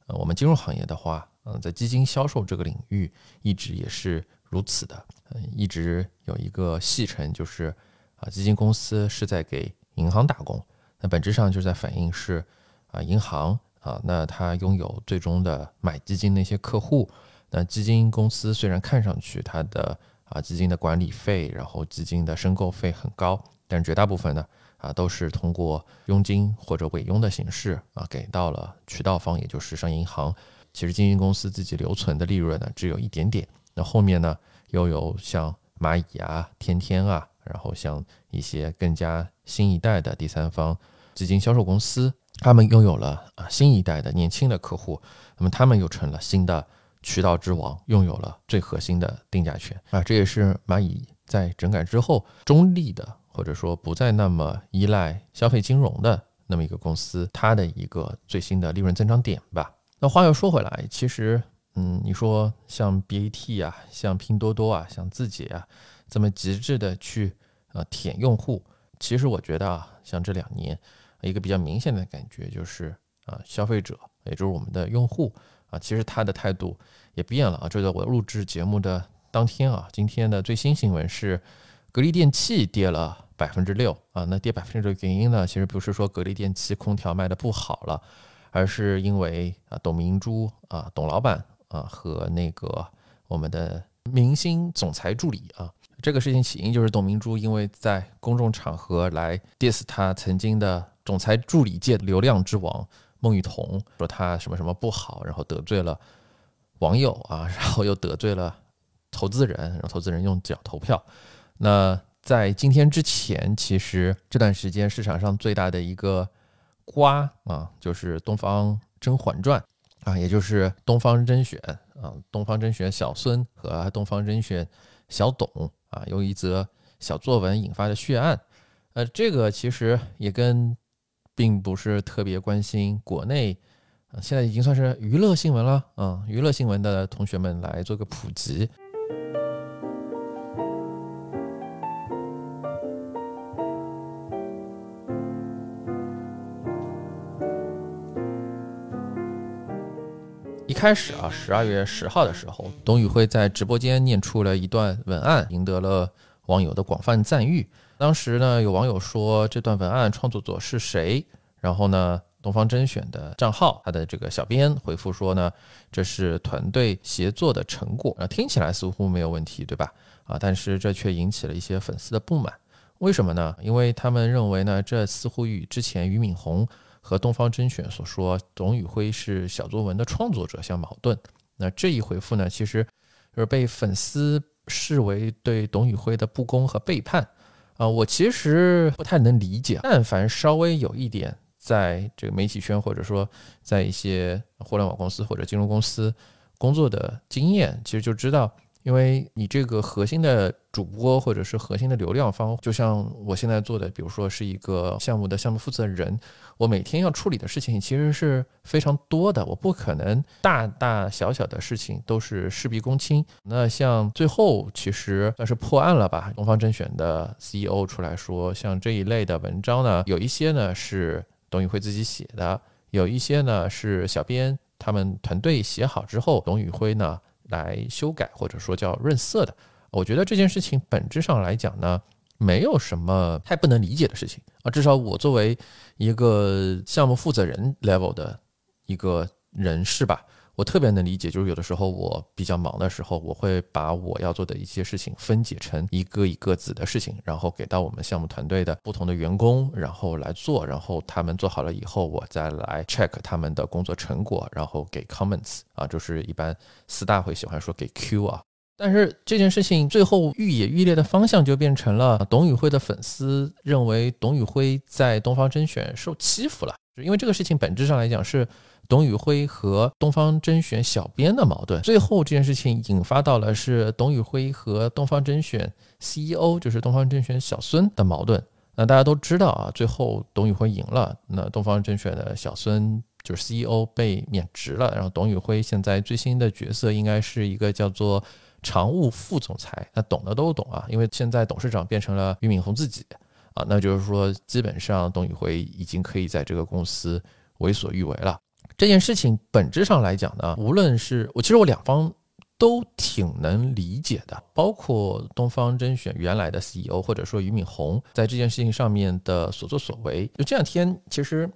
呃我们金融行业的话，嗯，在基金销售这个领域一直也是如此的。嗯，一直有一个戏称，就是啊，基金公司是在给银行打工。那本质上就是在反映是啊，银行啊，那它拥有最终的买基金那些客户。那基金公司虽然看上去它的啊，基金的管理费，然后基金的申购费很高，但绝大部分呢，啊，都是通过佣金或者委佣的形式啊，给到了渠道方，也就是商业银行。其实基金公司自己留存的利润呢，只有一点点。那后面呢，又有像蚂蚁啊、天天啊，然后像一些更加新一代的第三方基金销售公司，他们拥有了啊新一代的年轻的客户，那么他们又成了新的。渠道之王拥有了最核心的定价权啊，这也是蚂蚁在整改之后中立的，或者说不再那么依赖消费金融的那么一个公司，它的一个最新的利润增长点吧。那话又说回来，其实，嗯，你说像 BAT 啊，像拼多多啊，像字节啊，这么极致的去呃舔用户，其实我觉得啊，像这两年一个比较明显的感觉就是啊，消费者也就是我们的用户。啊，其实他的态度也变了啊！就在我录制节目的当天啊，今天的最新新闻是，格力电器跌了百分之六啊。那跌百分之六的原因呢，其实不是说格力电器空调卖的不好了，而是因为啊，董明珠啊，董老板啊和那个我们的明星总裁助理啊，这个事情起因就是董明珠因为在公众场合来 diss 他曾经的总裁助理界流量之王孟羽童，说他什么什么不好，然后得罪了网友啊，然后又得罪了投资人，然后投资人用脚投票。那在今天之前，其实这段时间市场上最大的一个瓜啊，就是《东方甄嬛传》啊，也就是东方甄选啊，东方甄选小孙和东方甄选小董。啊，由一则小作文引发的血案，呃，这个其实也跟并不是特别关心国内，现在已经算是娱乐新闻了，嗯，娱乐新闻的同学们来做个普及。开始啊，十二月十号的时候，董宇辉在直播间念出了一段文案，赢得了网友的广泛赞誉。当时呢，有网友说这段文案创作者是谁？然后呢，东方甄选的账号，他的这个小编回复说呢，这是团队协作的成果。啊，听起来似乎没有问题，对吧？啊，但是这却引起了一些粉丝的不满。为什么呢？因为他们认为呢，这似乎与之前俞敏洪。和东方甄选所说董宇辉是小作文的创作者相矛盾。那这一回复呢，其实就是被粉丝视为对董宇辉的不公和背叛啊。我其实不太能理解。但凡稍微有一点在这个媒体圈，或者说在一些互联网公司或者金融公司工作的经验，其实就知道。因为你这个核心的主播或者是核心的流量方，就像我现在做的，比如说是一个项目的项目负责人，我每天要处理的事情其实是非常多的，我不可能大大小小的事情都是事必躬亲。那像最后其实算是破案了吧？东方甄选的 CEO 出来说，像这一类的文章呢，有一些呢是董宇辉自己写的，有一些呢是小编他们团队写好之后，董宇辉呢。来修改或者说叫润色的，我觉得这件事情本质上来讲呢，没有什么太不能理解的事情啊。至少我作为一个项目负责人 level 的一个人士吧。我特别能理解，就是有的时候我比较忙的时候，我会把我要做的一些事情分解成一个一个子的事情，然后给到我们项目团队的不同的员工，然后来做，然后他们做好了以后，我再来 check 他们的工作成果，然后给 comments 啊，就是一般四大会喜欢说给 Q 啊。但是这件事情最后愈演愈烈的方向就变成了董宇辉的粉丝认为董宇辉在东方甄选受欺负了，因为这个事情本质上来讲是。董宇辉和东方甄选小编的矛盾，最后这件事情引发到了是董宇辉和东方甄选 CEO，就是东方甄选小孙的矛盾。那大家都知道啊，最后董宇辉赢了，那东方甄选的小孙就是 CEO 被免职了，然后董宇辉现在最新的角色应该是一个叫做常务副总裁。那懂的都懂啊，因为现在董事长变成了俞敏洪自己啊，那就是说基本上董宇辉已经可以在这个公司为所欲为了。这件事情本质上来讲呢，无论是我，其实我两方都挺能理解的，包括东方甄选原来的 CEO 或者说俞敏洪在这件事情上面的所作所为。就这两天，其实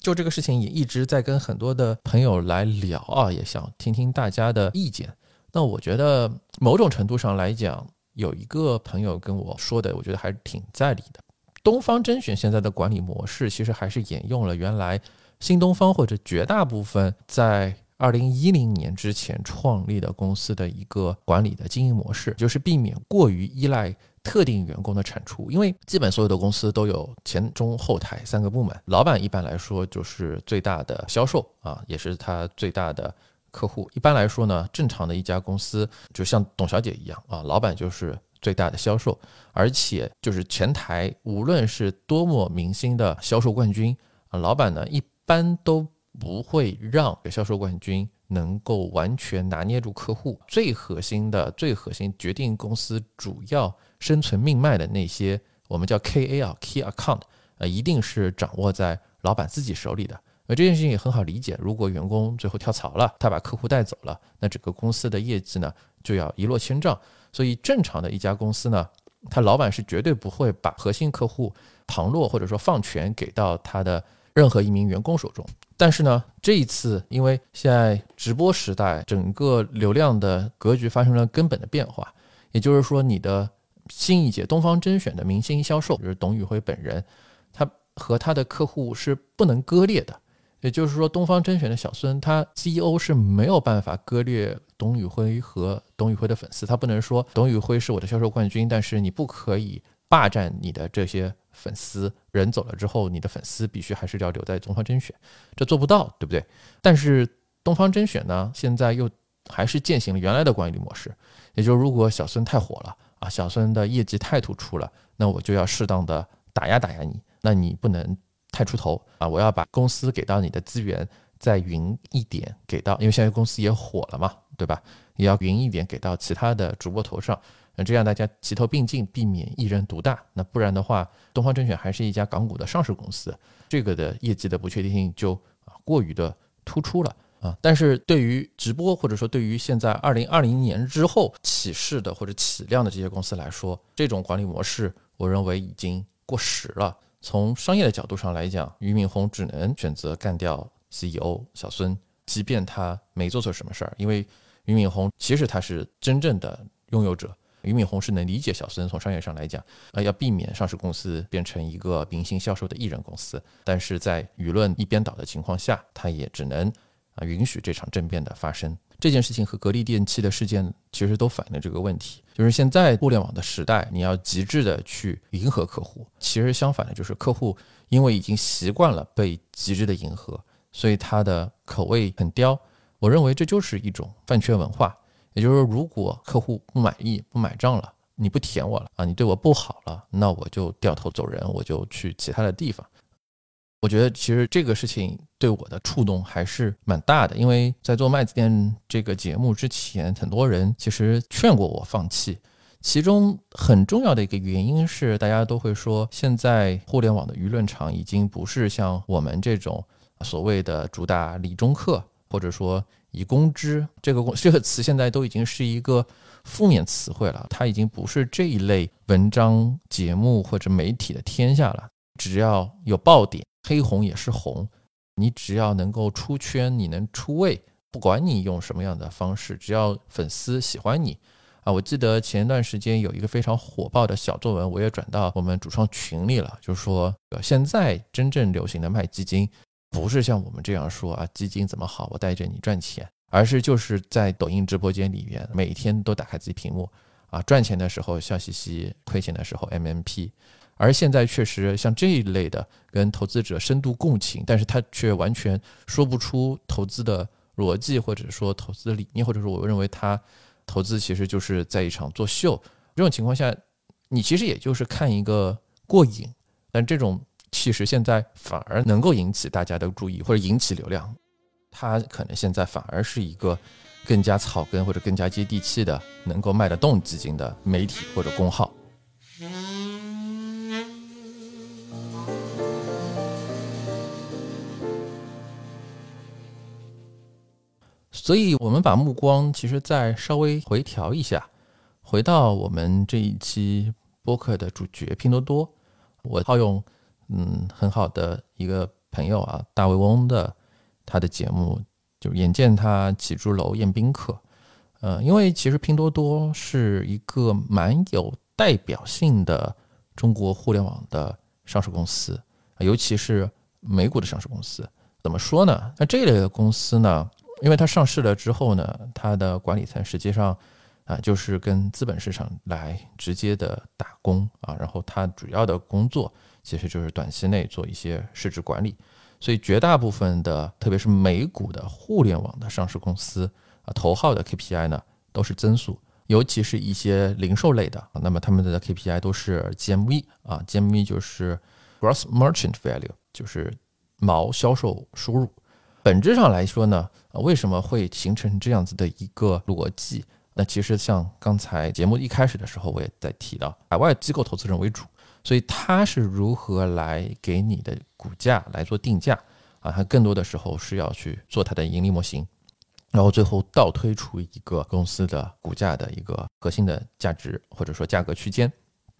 就这个事情也一直在跟很多的朋友来聊啊，也想听听大家的意见。那我觉得某种程度上来讲，有一个朋友跟我说的，我觉得还是挺在理的。东方甄选现在的管理模式，其实还是沿用了原来。新东方或者绝大部分在二零一零年之前创立的公司的一个管理的经营模式，就是避免过于依赖特定员工的产出。因为基本所有的公司都有前中后台三个部门，老板一般来说就是最大的销售啊，也是他最大的客户。一般来说呢，正常的一家公司就像董小姐一样啊，老板就是最大的销售，而且就是前台无论是多么明星的销售冠军啊，老板呢一。一般都不会让销售冠军能够完全拿捏住客户最核心的、最核心决定公司主要生存命脉的那些，我们叫 KA 啊，Key Account，呃，一定是掌握在老板自己手里的。而这件事情也很好理解，如果员工最后跳槽了，他把客户带走了，那整个公司的业绩呢就要一落千丈。所以正常的一家公司呢，他老板是绝对不会把核心客户旁落或者说放权给到他的。任何一名员工手中，但是呢，这一次因为现在直播时代，整个流量的格局发生了根本的变化，也就是说，你的新一届东方甄选的明星销售，就是董宇辉本人，他和他的客户是不能割裂的。也就是说，东方甄选的小孙，他 CEO 是没有办法割裂董宇辉和董宇辉的粉丝。他不能说董宇辉是我的销售冠军，但是你不可以霸占你的这些粉丝。人走了之后，你的粉丝必须还是要留在东方甄选，这做不到，对不对？但是东方甄选呢，现在又还是践行了原来的管理模式，也就是如果小孙太火了啊，小孙的业绩太突出了，那我就要适当的打压打压你，那你不能。太出头啊！我要把公司给到你的资源再匀一点给到，因为现在公司也火了嘛，对吧？也要匀一点给到其他的主播头上，那这样大家齐头并进，避免一人独大。那不然的话，东方甄选还是一家港股的上市公司，这个的业绩的不确定性就过于的突出了啊。但是对于直播或者说对于现在二零二零年之后起势的或者起量的这些公司来说，这种管理模式，我认为已经过时了。从商业的角度上来讲，俞敏洪只能选择干掉 CEO 小孙，即便他没做错什么事儿，因为俞敏洪其实他是真正的拥有者。俞敏洪是能理解小孙从商业上来讲，呃，要避免上市公司变成一个明星销售的艺人公司，但是在舆论一边倒的情况下，他也只能啊允许这场政变的发生。这件事情和格力电器的事件其实都反映了这个问题，就是现在互联网的时代，你要极致的去迎合客户，其实相反的，就是客户因为已经习惯了被极致的迎合，所以他的口味很刁。我认为这就是一种饭圈文化，也就是说，如果客户不满意、不买账了，你不舔我了啊，你对我不好了，那我就掉头走人，我就去其他的地方。我觉得其实这个事情对我的触动还是蛮大的，因为在做麦子店这个节目之前，很多人其实劝过我放弃。其中很重要的一个原因是，大家都会说，现在互联网的舆论场已经不是像我们这种所谓的主打理中客，或者说以公知这个这个词，现在都已经是一个负面词汇了。它已经不是这一类文章、节目或者媒体的天下了。只要有爆点。黑红也是红，你只要能够出圈，你能出位，不管你用什么样的方式，只要粉丝喜欢你啊！我记得前一段时间有一个非常火爆的小作文，我也转到我们主创群里了，就是说现在真正流行的卖基金，不是像我们这样说啊，基金怎么好，我带着你赚钱，而是就是在抖音直播间里面，每天都打开自己屏幕啊，赚钱的时候笑嘻嘻，亏钱的时候 MMP。而现在确实像这一类的跟投资者深度共情，但是他却完全说不出投资的逻辑，或者说投资的理念，或者说我认为他投资其实就是在一场作秀。这种情况下，你其实也就是看一个过瘾，但这种其实现在反而能够引起大家的注意或者引起流量，它可能现在反而是一个更加草根或者更加接地气的能够卖得动基金的媒体或者公号。所以，我们把目光其实再稍微回调一下，回到我们这一期播客的主角拼多多。我套用嗯很好的一个朋友啊，大卫翁的他的节目，就眼见他起朱楼宴宾客。呃，因为其实拼多多是一个蛮有代表性的中国互联网的上市公司，尤其是美股的上市公司。怎么说呢？那这类的公司呢？因为它上市了之后呢，它的管理层实际上啊，就是跟资本市场来直接的打工啊，然后它主要的工作其实就是短期内做一些市值管理，所以绝大部分的，特别是美股的互联网的上市公司啊，头号的 KPI 呢都是增速，尤其是一些零售类的，那么他们的 KPI 都是 GMV 啊，GMV 就是 Gross Merchant Value，就是毛销售收入。本质上来说呢，为什么会形成这样子的一个逻辑？那其实像刚才节目一开始的时候，我也在提到，海外机构投资人为主，所以它是如何来给你的股价来做定价啊？它更多的时候是要去做它的盈利模型，然后最后倒推出一个公司的股价的一个核心的价值或者说价格区间。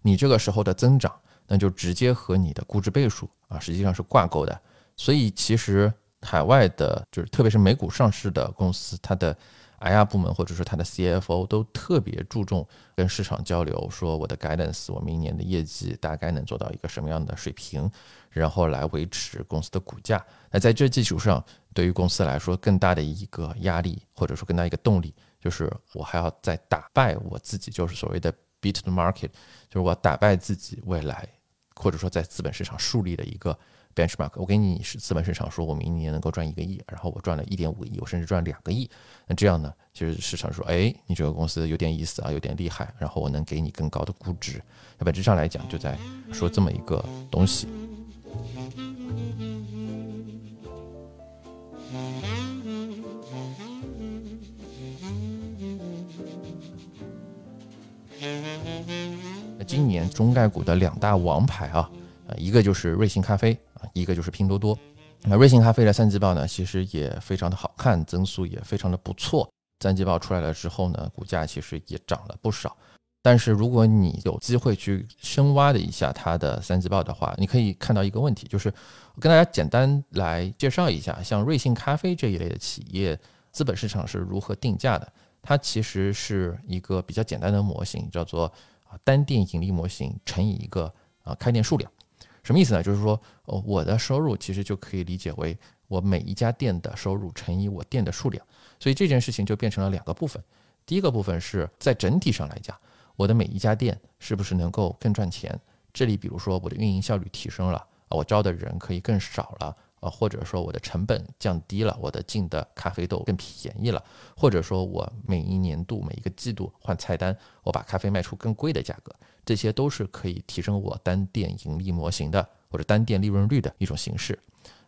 你这个时候的增长，那就直接和你的估值倍数啊实际上是挂钩的。所以其实。海外的，就是特别是美股上市的公司，它的 IR 部门或者说他的 CFO 都特别注重跟市场交流，说我的 guidance，我明年的业绩大概能做到一个什么样的水平，然后来维持公司的股价。那在这基础上，对于公司来说，更大的一个压力或者说更大一个动力，就是我还要再打败我自己，就是所谓的 beat the market，就是我打败自己未来或者说在资本市场树立的一个。benchmark，我给你是资本市场说，我明年能够赚一个亿，然后我赚了一点五亿，我甚至赚两个亿，那这样呢，就是市场说，哎，你这个公司有点意思啊，有点厉害，然后我能给你更高的估值。那本质上来讲，就在说这么一个东西。那今年中概股的两大王牌啊，啊，一个就是瑞幸咖啡。一个就是拼多多，那瑞幸咖啡的三季报呢，其实也非常的好看，增速也非常的不错。三季报出来了之后呢，股价其实也涨了不少。但是如果你有机会去深挖的一下它的三季报的话，你可以看到一个问题，就是我跟大家简单来介绍一下，像瑞幸咖啡这一类的企业，资本市场是如何定价的？它其实是一个比较简单的模型，叫做啊单店盈利模型乘以一个啊开店数量。什么意思呢？就是说，哦，我的收入其实就可以理解为我每一家店的收入乘以我店的数量，所以这件事情就变成了两个部分。第一个部分是在整体上来讲，我的每一家店是不是能够更赚钱？这里比如说我的运营效率提升了，我招的人可以更少了。或者说我的成本降低了，我的进的咖啡豆更便宜了，或者说我每一年度每一个季度换菜单，我把咖啡卖出更贵的价格，这些都是可以提升我单店盈利模型的或者单店利润率的一种形式。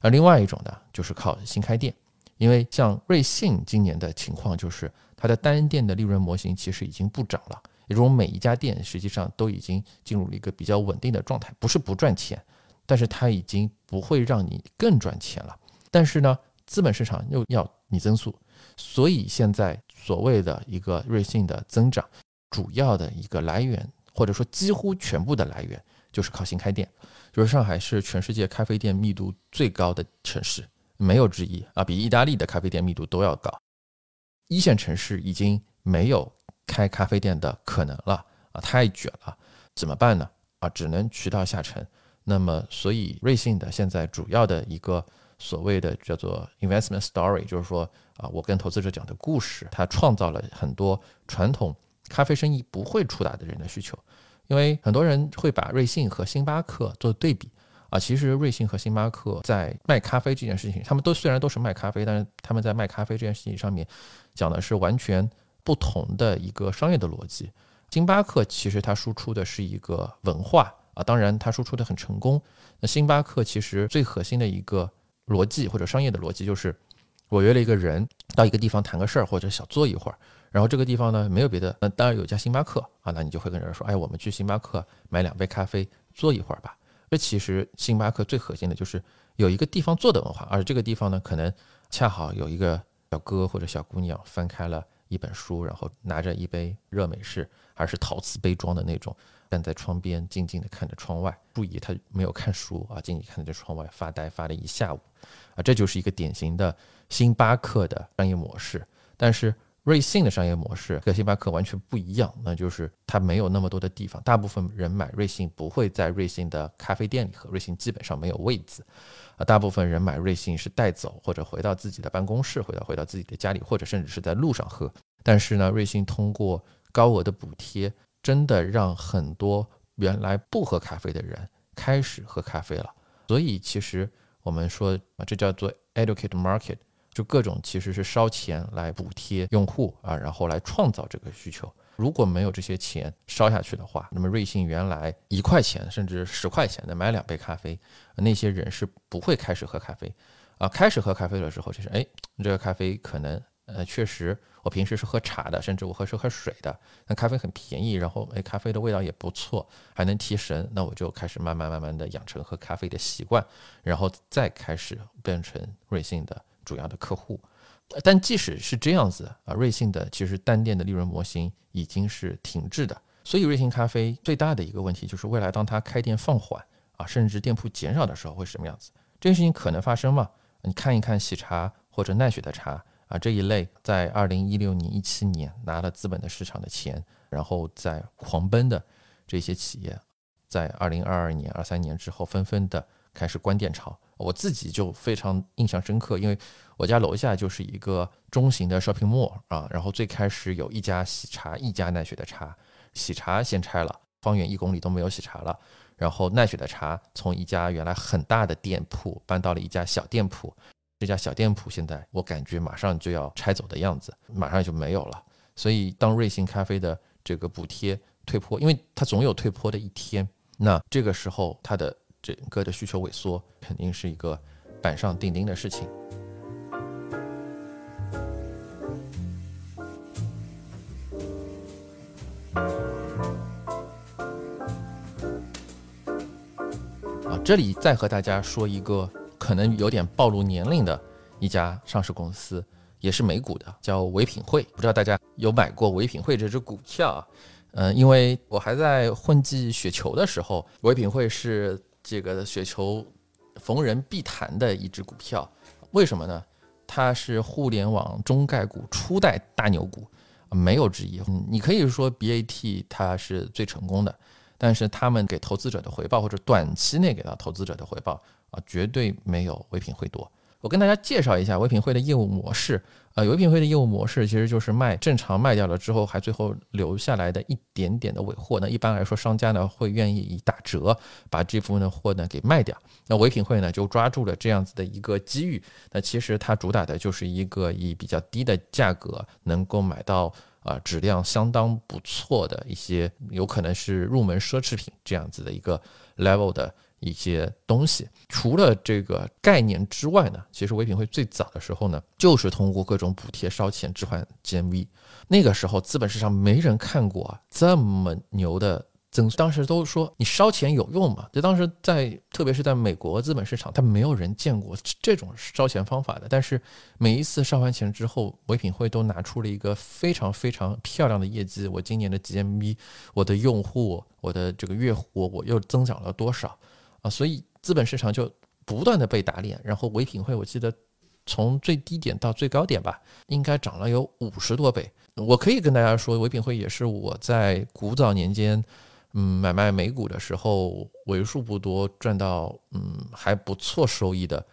而另外一种呢，就是靠新开店，因为像瑞幸今年的情况就是它的单店的利润模型其实已经不涨了，也就是每一家店实际上都已经进入了一个比较稳定的状态，不是不赚钱。但是它已经不会让你更赚钱了，但是呢，资本市场又要你增速，所以现在所谓的一个瑞幸的增长，主要的一个来源，或者说几乎全部的来源，就是靠新开店。就是上海是全世界咖啡店密度最高的城市，没有之一啊，比意大利的咖啡店密度都要高。一线城市已经没有开咖啡店的可能了啊，太卷了，怎么办呢？啊，只能渠道下沉。那么，所以瑞幸的现在主要的一个所谓的叫做 investment story，就是说啊，我跟投资者讲的故事，它创造了很多传统咖啡生意不会触达的人的需求。因为很多人会把瑞幸和星巴克做对比啊，其实瑞幸和星巴克在卖咖啡这件事情，他们都虽然都是卖咖啡，但是他们在卖咖啡这件事情上面讲的是完全不同的一个商业的逻辑。星巴克其实它输出的是一个文化。啊，当然，它输出的很成功。那星巴克其实最核心的一个逻辑或者商业的逻辑就是，我约了一个人到一个地方谈个事儿，或者小坐一会儿。然后这个地方呢没有别的，那当然有家星巴克啊，那你就会跟人说，哎，我们去星巴克买两杯咖啡，坐一会儿吧。这其实星巴克最核心的就是有一个地方坐的文化，而这个地方呢，可能恰好有一个小哥或者小姑娘翻开了一本书，然后拿着一杯热美式，还是陶瓷杯装的那种。站在窗边，静静地看着窗外。注意，他没有看书啊，静静看着窗外发呆，发了一下午啊。这就是一个典型的星巴克的商业模式。但是瑞幸的商业模式和星巴克完全不一样，那就是它没有那么多的地方。大部分人买瑞幸不会在瑞幸的咖啡店里喝，瑞幸基本上没有位子啊。大部分人买瑞幸是带走或者回到自己的办公室，回到回到自己的家里，或者甚至是在路上喝。但是呢，瑞幸通过高额的补贴。真的让很多原来不喝咖啡的人开始喝咖啡了，所以其实我们说啊，这叫做 educate market，就各种其实是烧钱来补贴用户啊，然后来创造这个需求。如果没有这些钱烧下去的话，那么瑞幸原来一块钱甚至十块钱的买两杯咖啡，那些人是不会开始喝咖啡啊。开始喝咖啡的时候，就是哎，这个咖啡可能。呃，确实，我平时是喝茶的，甚至我喝是喝水的。那咖啡很便宜，然后哎，咖啡的味道也不错，还能提神。那我就开始慢慢慢慢的养成喝咖啡的习惯，然后再开始变成瑞幸的主要的客户。但即使是这样子啊，瑞幸的其实单店的利润模型已经是停滞的。所以瑞幸咖啡最大的一个问题就是未来当它开店放缓啊，甚至店铺减少的时候会什么样子？这件事情可能发生吗？你看一看喜茶或者奈雪的茶。啊这一类，在二零一六年、一七年拿了资本的市场的钱，然后在狂奔的这些企业，在二零二二年、二三年之后，纷纷的开始关店潮。我自己就非常印象深刻，因为我家楼下就是一个中型的 shopping mall 啊，然后最开始有一家喜茶，一家奈雪的茶，喜茶先拆了，方圆一公里都没有喜茶了。然后奈雪的茶从一家原来很大的店铺搬到了一家小店铺，这家小店铺现在我感觉马上就要拆走的样子，马上就没有了。所以当瑞幸咖啡的这个补贴退坡，因为它总有退坡的一天，那这个时候它的整个的需求萎缩肯定是一个板上钉钉的事情。这里再和大家说一个可能有点暴露年龄的一家上市公司，也是美股的，叫唯品会。不知道大家有买过唯品会这只股票啊？嗯，因为我还在混迹雪球的时候，唯品会是这个雪球逢人必谈的一只股票。为什么呢？它是互联网中概股初代大牛股，没有之一。你可以说 BAT 它是最成功的。但是他们给投资者的回报，或者短期内给到投资者的回报啊，绝对没有唯品会多。我跟大家介绍一下唯品会的业务模式。呃，唯品会的业务模式其实就是卖正常卖掉了之后，还最后留下来的一点点的尾货。那一般来说，商家呢会愿意以打折把这部分的货呢给卖掉。那唯品会呢就抓住了这样子的一个机遇。那其实它主打的就是一个以比较低的价格能够买到。啊，质量相当不错的一些，有可能是入门奢侈品这样子的一个 level 的一些东西。除了这个概念之外呢，其实唯品会最早的时候呢，就是通过各种补贴烧钱置换 GMV。那个时候资本市场没人看过啊这么牛的。增当时都说你烧钱有用吗？就当时在，特别是在美国资本市场，他没有人见过这种烧钱方法的。但是每一次烧完钱之后，唯品会都拿出了一个非常非常漂亮的业绩。我今年的 GMV，我的用户，我的这个月活，我又增长了多少啊？所以资本市场就不断的被打脸。然后唯品会，我记得从最低点到最高点吧，应该涨了有五十多倍。我可以跟大家说，唯品会也是我在古早年间。嗯，买卖美股的时候为数不多赚到嗯还不错收益的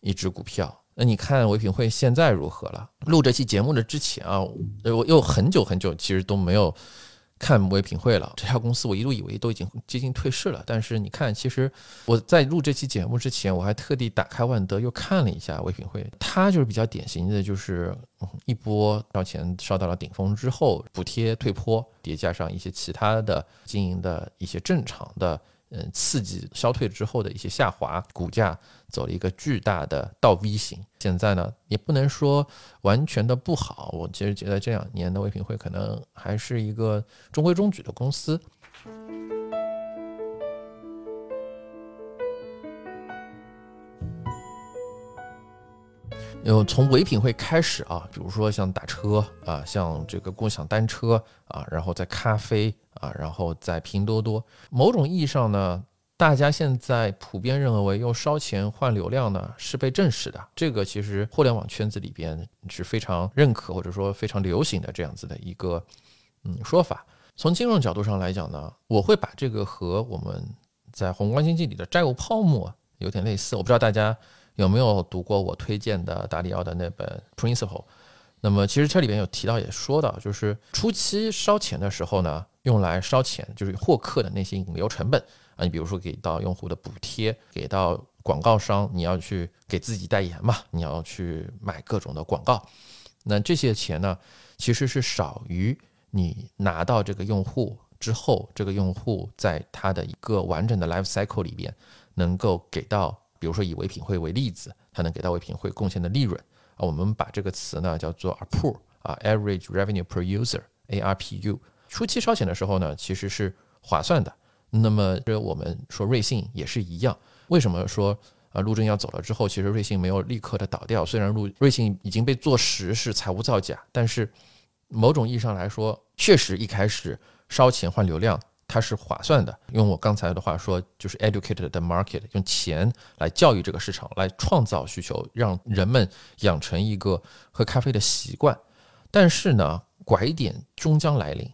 一只股票。那你看唯品会现在如何了？录这期节目的之前啊，我又很久很久其实都没有。看唯品会了，这家公司我一度以为都已经接近退市了。但是你看，其实我在录这期节目之前，我还特地打开万德又看了一下唯品会，它就是比较典型的，就是一波烧钱烧到了顶峰之后，补贴退坡，叠加上一些其他的经营的一些正常的。嗯，刺激消退之后的一些下滑，股价走了一个巨大的倒 V 型。现在呢，也不能说完全的不好。我其实觉得这两年的唯品会可能还是一个中规中矩的公司。有从唯品会开始啊，比如说像打车啊，像这个共享单车啊，然后在咖啡。啊，然后在拼多多，某种意义上呢，大家现在普遍认为用烧钱换流量呢是被证实的。这个其实互联网圈子里边是非常认可或者说非常流行的这样子的一个嗯说法。从金融角度上来讲呢，我会把这个和我们在宏观经济里的债务泡沫有点类似。我不知道大家有没有读过我推荐的达里奥的那本《Principle》。那么其实这里边有提到也说到，就是初期烧钱的时候呢。用来烧钱，就是获客的那些引流成本啊，你比如说给到用户的补贴，给到广告商，你要去给自己代言嘛，你要去买各种的广告，那这些钱呢，其实是少于你拿到这个用户之后，这个用户在他的一个完整的 life cycle 里边，能够给到，比如说以唯品会为例子，它能给到唯品会贡献的利润我们把这个词呢叫做 ARPU 啊，Average Revenue Per User，ARPU。初期烧钱的时候呢，其实是划算的。那么，这我们说瑞幸也是一样。为什么说啊陆正要走了之后，其实瑞幸没有立刻的倒掉？虽然陆瑞幸已经被坐实是财务造假，但是某种意义上来说，确实一开始烧钱换流量，它是划算的。用我刚才的话说，就是 educate the market，用钱来教育这个市场，来创造需求，让人们养成一个喝咖啡的习惯。但是呢，拐点终将来临。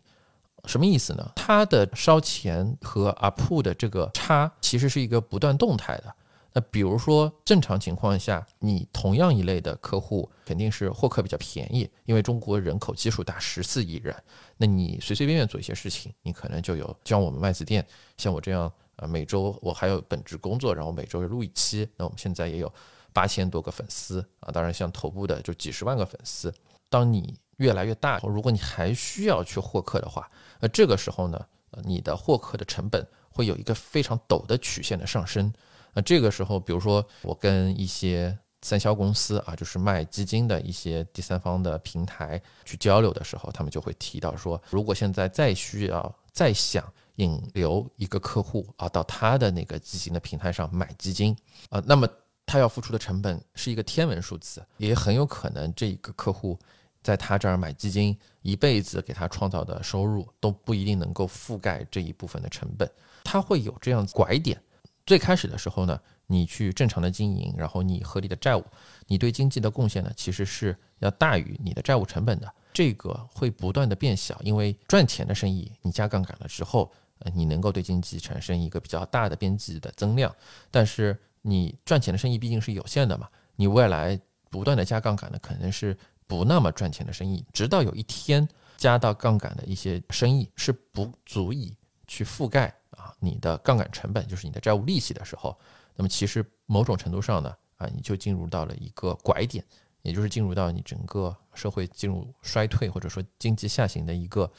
什么意思呢？它的烧钱和 up 的这个差，其实是一个不断动态的。那比如说，正常情况下，你同样一类的客户肯定是获客比较便宜，因为中国人口基数大，十四亿人。那你随随便便做一些事情，你可能就有像我们麦子店，像我这样，呃，每周我还有本职工作，然后每周录一期。那我们现在也有八千多个粉丝啊，当然像头部的就几十万个粉丝。当你越来越大，如果你还需要去获客的话，那这个时候呢，你的获客的成本会有一个非常陡的曲线的上升。那这个时候，比如说我跟一些三销公司啊，就是卖基金的一些第三方的平台去交流的时候，他们就会提到说，如果现在再需要再想引流一个客户啊到他的那个基金的平台上买基金啊，那么他要付出的成本是一个天文数字，也很有可能这一个客户。在他这儿买基金，一辈子给他创造的收入都不一定能够覆盖这一部分的成本，他会有这样拐点。最开始的时候呢，你去正常的经营，然后你合理的债务，你对经济的贡献呢，其实是要大于你的债务成本的。这个会不断的变小，因为赚钱的生意你加杠杆了之后，呃，你能够对经济产生一个比较大的边际的增量。但是你赚钱的生意毕竟是有限的嘛，你未来不断的加杠杆呢，可能是。不那么赚钱的生意，直到有一天加到杠杆的一些生意是不足以去覆盖你的杠杆成本，就是你的债务利息的时候，那么其实某种程度上呢啊你就进入到了一个拐点，也就是进入到你整个社会进入衰退或者说经济下行的一个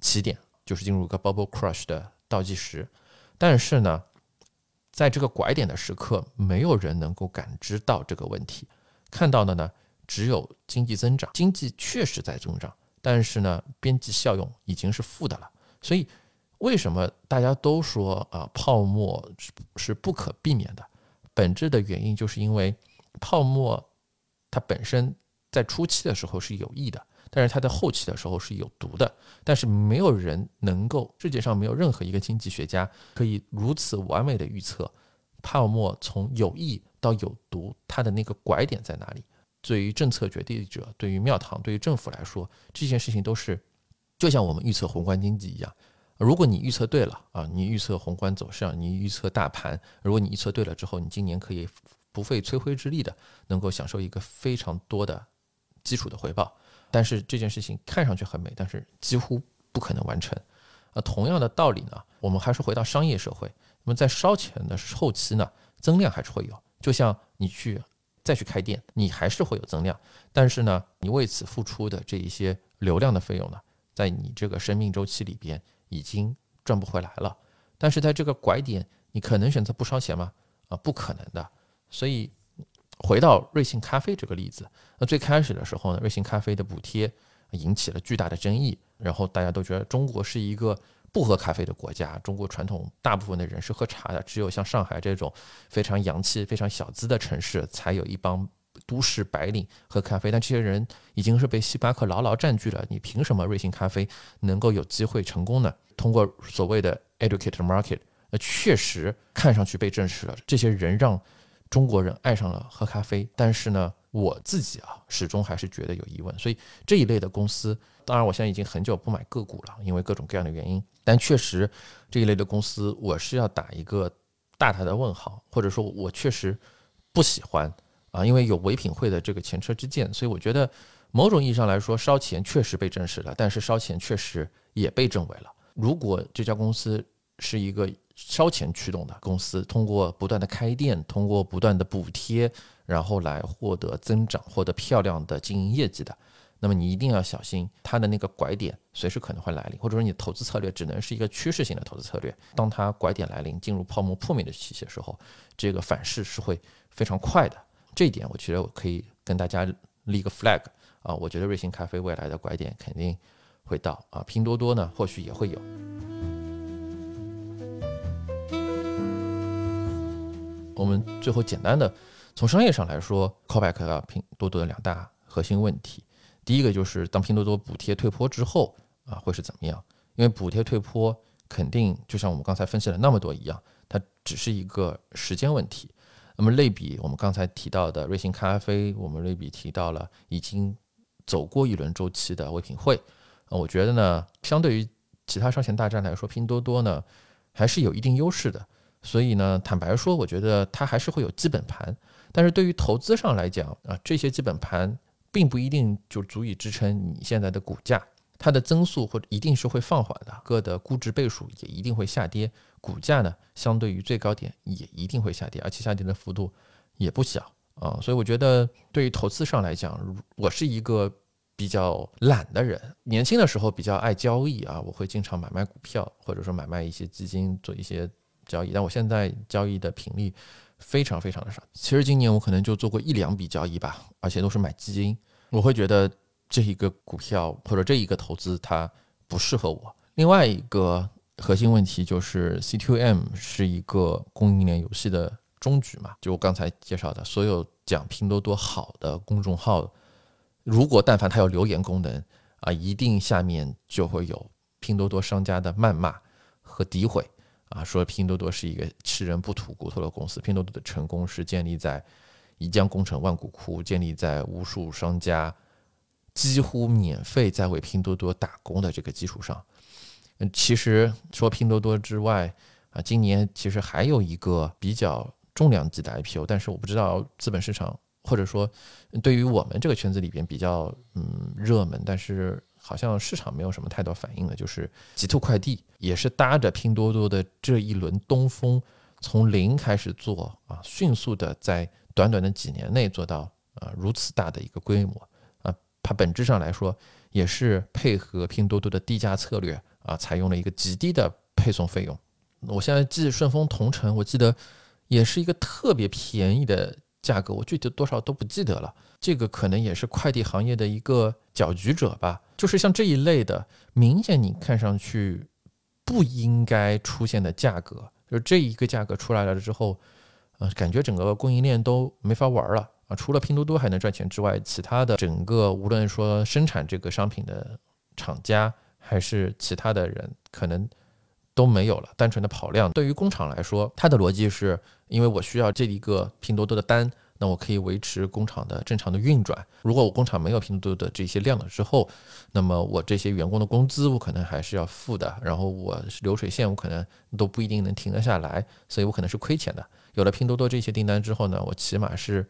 起点，就是进入一个 bubble crush 的倒计时。但是呢，在这个拐点的时刻，没有人能够感知到这个问题，看到的呢？只有经济增长，经济确实在增长，但是呢，边际效用已经是负的了。所以，为什么大家都说啊，泡沫是是不可避免的？本质的原因就是因为泡沫它本身在初期的时候是有益的，但是它在后期的时候是有毒的。但是没有人能够，世界上没有任何一个经济学家可以如此完美的预测泡沫从有益到有毒，它的那个拐点在哪里。对于政策决定者，对于庙堂，对于政府来说，这件事情都是就像我们预测宏观经济一样。如果你预测对了啊，你预测宏观走向，你预测大盘，如果你预测对了之后，你今年可以不费吹灰之力的能够享受一个非常多的基础的回报。但是这件事情看上去很美，但是几乎不可能完成。呃，同样的道理呢，我们还是回到商业社会。那么在烧钱的后期呢，增量还是会有。就像你去。再去开店，你还是会有增量，但是呢，你为此付出的这一些流量的费用呢，在你这个生命周期里边已经赚不回来了。但是在这个拐点，你可能选择不烧钱吗？啊，不可能的。所以回到瑞幸咖啡这个例子，那最开始的时候呢，瑞幸咖啡的补贴引起了巨大的争议，然后大家都觉得中国是一个。不喝咖啡的国家，中国传统大部分的人是喝茶的，只有像上海这种非常洋气、非常小资的城市，才有一帮都市白领喝咖啡。但这些人已经是被星巴克牢牢占据了，你凭什么瑞幸咖啡能够有机会成功呢？通过所谓的 educated market，那确实看上去被证实了，这些人让中国人爱上了喝咖啡。但是呢？我自己啊，始终还是觉得有疑问，所以这一类的公司，当然我现在已经很久不买个股了，因为各种各样的原因。但确实这一类的公司，我是要打一个大大的问号，或者说我确实不喜欢啊，因为有唯品会的这个前车之鉴，所以我觉得某种意义上来说，烧钱确实被证实了，但是烧钱确实也被证伪了。如果这家公司是一个烧钱驱动的公司，通过不断的开店，通过不断的补贴。然后来获得增长、获得漂亮的经营业绩的，那么你一定要小心它的那个拐点随时可能会来临，或者说你投资策略只能是一个趋势性的投资策略。当它拐点来临，进入泡沫破灭的期的时候，这个反噬是会非常快的。这一点我觉得我可以跟大家立个 flag 啊，我觉得瑞幸咖啡未来的拐点肯定会到啊，拼多多呢或许也会有。我们最后简单的。从商业上来说，callback 啊，拼多多的两大核心问题，第一个就是当拼多多补贴退坡之后啊，会是怎么样？因为补贴退坡肯定就像我们刚才分析了那么多一样，它只是一个时间问题。那么类比我们刚才提到的瑞幸咖啡，我们类比提到了已经走过一轮周期的唯品会，啊，我觉得呢，相对于其他烧钱大战来说，拼多多呢还是有一定优势的。所以呢，坦白说，我觉得它还是会有基本盘，但是对于投资上来讲啊，这些基本盘并不一定就足以支撑你现在的股价，它的增速或者一定是会放缓的，各的估值倍数也一定会下跌，股价呢相对于最高点也一定会下跌，而且下跌的幅度也不小啊。所以我觉得对于投资上来讲，我是一个比较懒的人，年轻的时候比较爱交易啊，我会经常买卖股票，或者说买卖一些基金，做一些。交易，但我现在交易的频率非常非常的少。其实今年我可能就做过一两笔交易吧，而且都是买基金。我会觉得这一个股票或者这一个投资它不适合我。另外一个核心问题就是 C2M 是一个供应链游戏的终局嘛？就我刚才介绍的所有讲拼多多好的公众号，如果但凡它有留言功能啊，一定下面就会有拼多多商家的谩骂和诋毁。啊，说拼多多是一个吃人不吐骨头的公司。拼多多的成功是建立在一将功成万骨枯，建立在无数商家几乎免费在为拼多多打工的这个基础上。嗯，其实说拼多多之外啊，今年其实还有一个比较重量级的 IPO，但是我不知道资本市场或者说对于我们这个圈子里边比较嗯热门，但是。好像市场没有什么太多反应的，就是极兔快递也是搭着拼多多的这一轮东风，从零开始做啊，迅速的在短短的几年内做到啊如此大的一个规模，它本质上来说也是配合拼多多的低价策略啊，采用了一个极低的配送费用。我现在记顺丰同城，我记得也是一个特别便宜的。价格我具体多少都不记得了，这个可能也是快递行业的一个搅局者吧。就是像这一类的，明显你看上去不应该出现的价格，就这一个价格出来了之后，呃，感觉整个供应链都没法玩了啊。除了拼多多还能赚钱之外，其他的整个无论说生产这个商品的厂家还是其他的人，可能都没有了。单纯的跑量，对于工厂来说，它的逻辑是。因为我需要这一个拼多多的单，那我可以维持工厂的正常的运转。如果我工厂没有拼多多的这些量了之后，那么我这些员工的工资我可能还是要付的，然后我流水线我可能都不一定能停得下来，所以我可能是亏钱的。有了拼多多这些订单之后呢，我起码是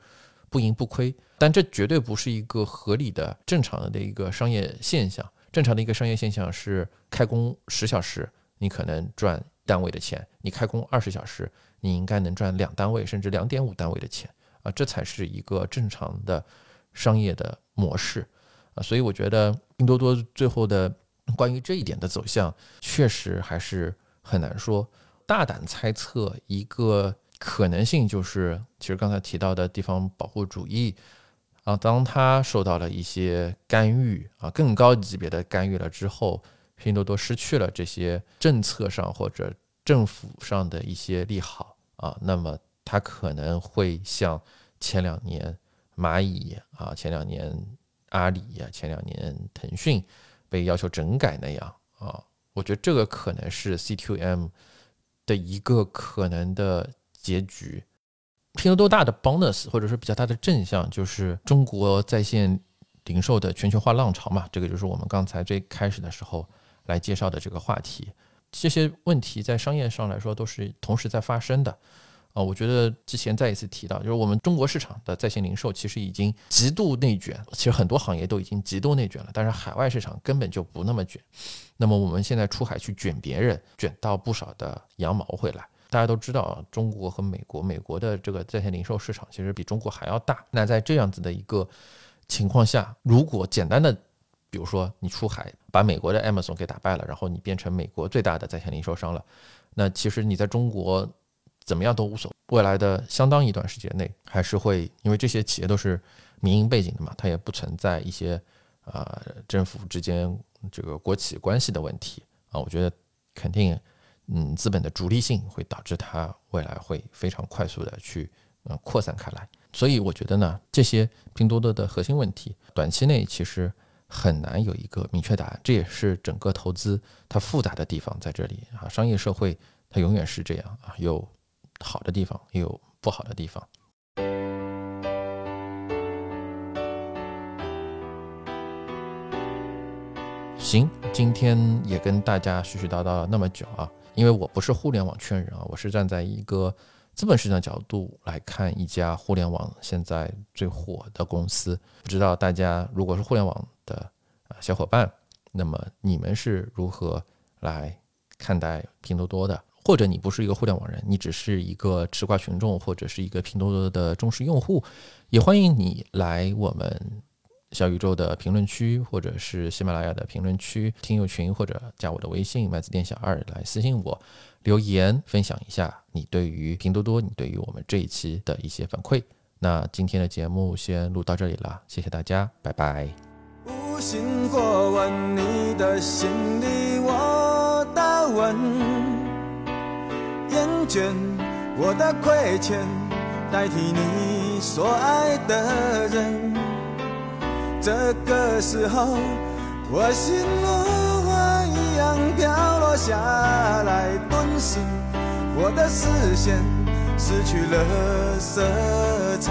不盈不亏，但这绝对不是一个合理的、正常的一个商业现象。正常的一个商业现象是开工十小时，你可能赚单位的钱；你开工二十小时。你应该能赚两单位甚至两点五单位的钱啊，这才是一个正常的商业的模式啊，所以我觉得拼多多最后的关于这一点的走向，确实还是很难说。大胆猜测一个可能性就是，其实刚才提到的地方保护主义啊，当它受到了一些干预啊，更高级别的干预了之后，拼多多失去了这些政策上或者。政府上的一些利好啊，那么它可能会像前两年蚂蚁啊，前两年阿里呀，前两年腾讯被要求整改那样啊，我觉得这个可能是 CQM 的一个可能的结局。拼多多大的 bonus 或者说比较大的正向，就是中国在线零售的全球化浪潮嘛，这个就是我们刚才最开始的时候来介绍的这个话题。这些问题在商业上来说都是同时在发生的，啊，我觉得之前再一次提到，就是我们中国市场的在线零售其实已经极度内卷，其实很多行业都已经极度内卷了，但是海外市场根本就不那么卷。那么我们现在出海去卷别人，卷到不少的羊毛回来。大家都知道，中国和美国，美国的这个在线零售市场其实比中国还要大。那在这样子的一个情况下，如果简单的比如说，你出海把美国的 Amazon 给打败了，然后你变成美国最大的在线零售商了，那其实你在中国怎么样都无所谓。未来的相当一段时间内，还是会因为这些企业都是民营背景的嘛，它也不存在一些啊政府之间这个国企关系的问题啊。我觉得肯定，嗯，资本的逐利性会导致它未来会非常快速的去呃扩散开来。所以我觉得呢，这些拼多多的核心问题，短期内其实很难有一个明确答案。这也是整个投资它复杂的地方在这里啊。商业社会它永远是这样啊，有好的地方，也有不好的地方。行，今天也跟大家絮絮叨叨了那么久啊，因为我不是互联网圈人啊，我是站在一个资本市场角度来看一家互联网现在最火的公司。不知道大家如果是互联网的小伙伴，那么你们是如何来看待拼多多的？或者你不是一个互联网人，你只是一个吃瓜群众，或者是一个拼多多的忠实用户，也欢迎你来我们。小宇宙的评论区，或者是喜马拉雅的评论区、听友群，或者加我的微信麦子店小二来私信我留言，分享一下你对于拼多多、你对于我们这一期的一些反馈。那今天的节目先录到这里了，谢谢大家，拜拜。无心过问你的心里我的问，厌倦我的亏欠，代替你所爱的人。这个时候，我心如花一样飘落下来，顿时我的视线失去了色彩。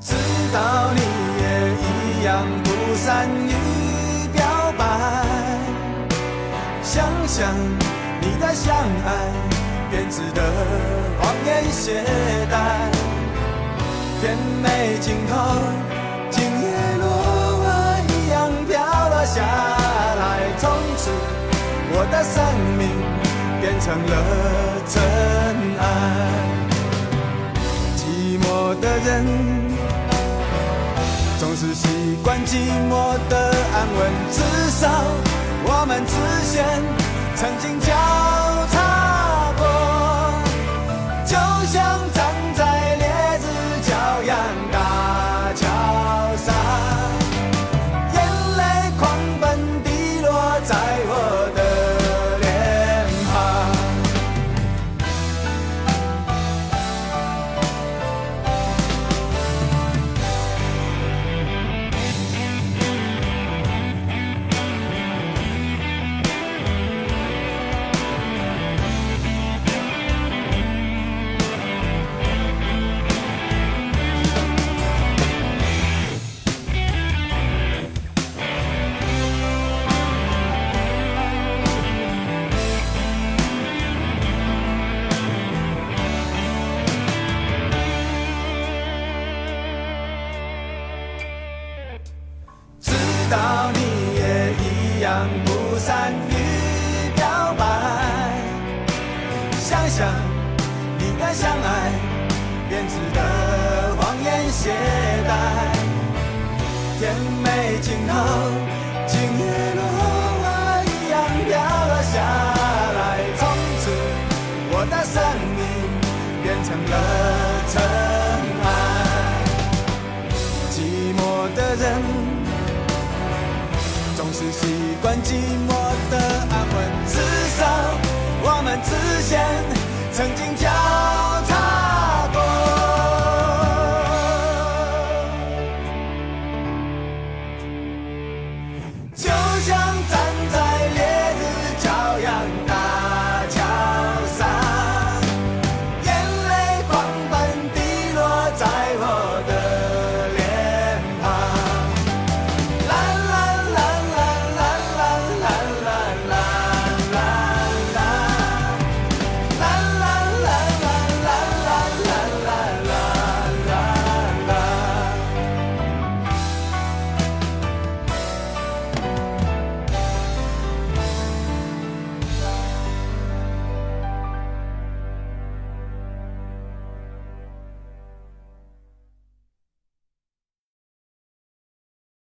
知道你也一样不善于表白，想想你的相爱，编织的谎言懈怠。甜美尽头，今夜落花一样飘落下来。从此，我的生命变成了尘埃。寂寞的人，总是习惯寂寞的安稳。至少，我们之间曾经交叉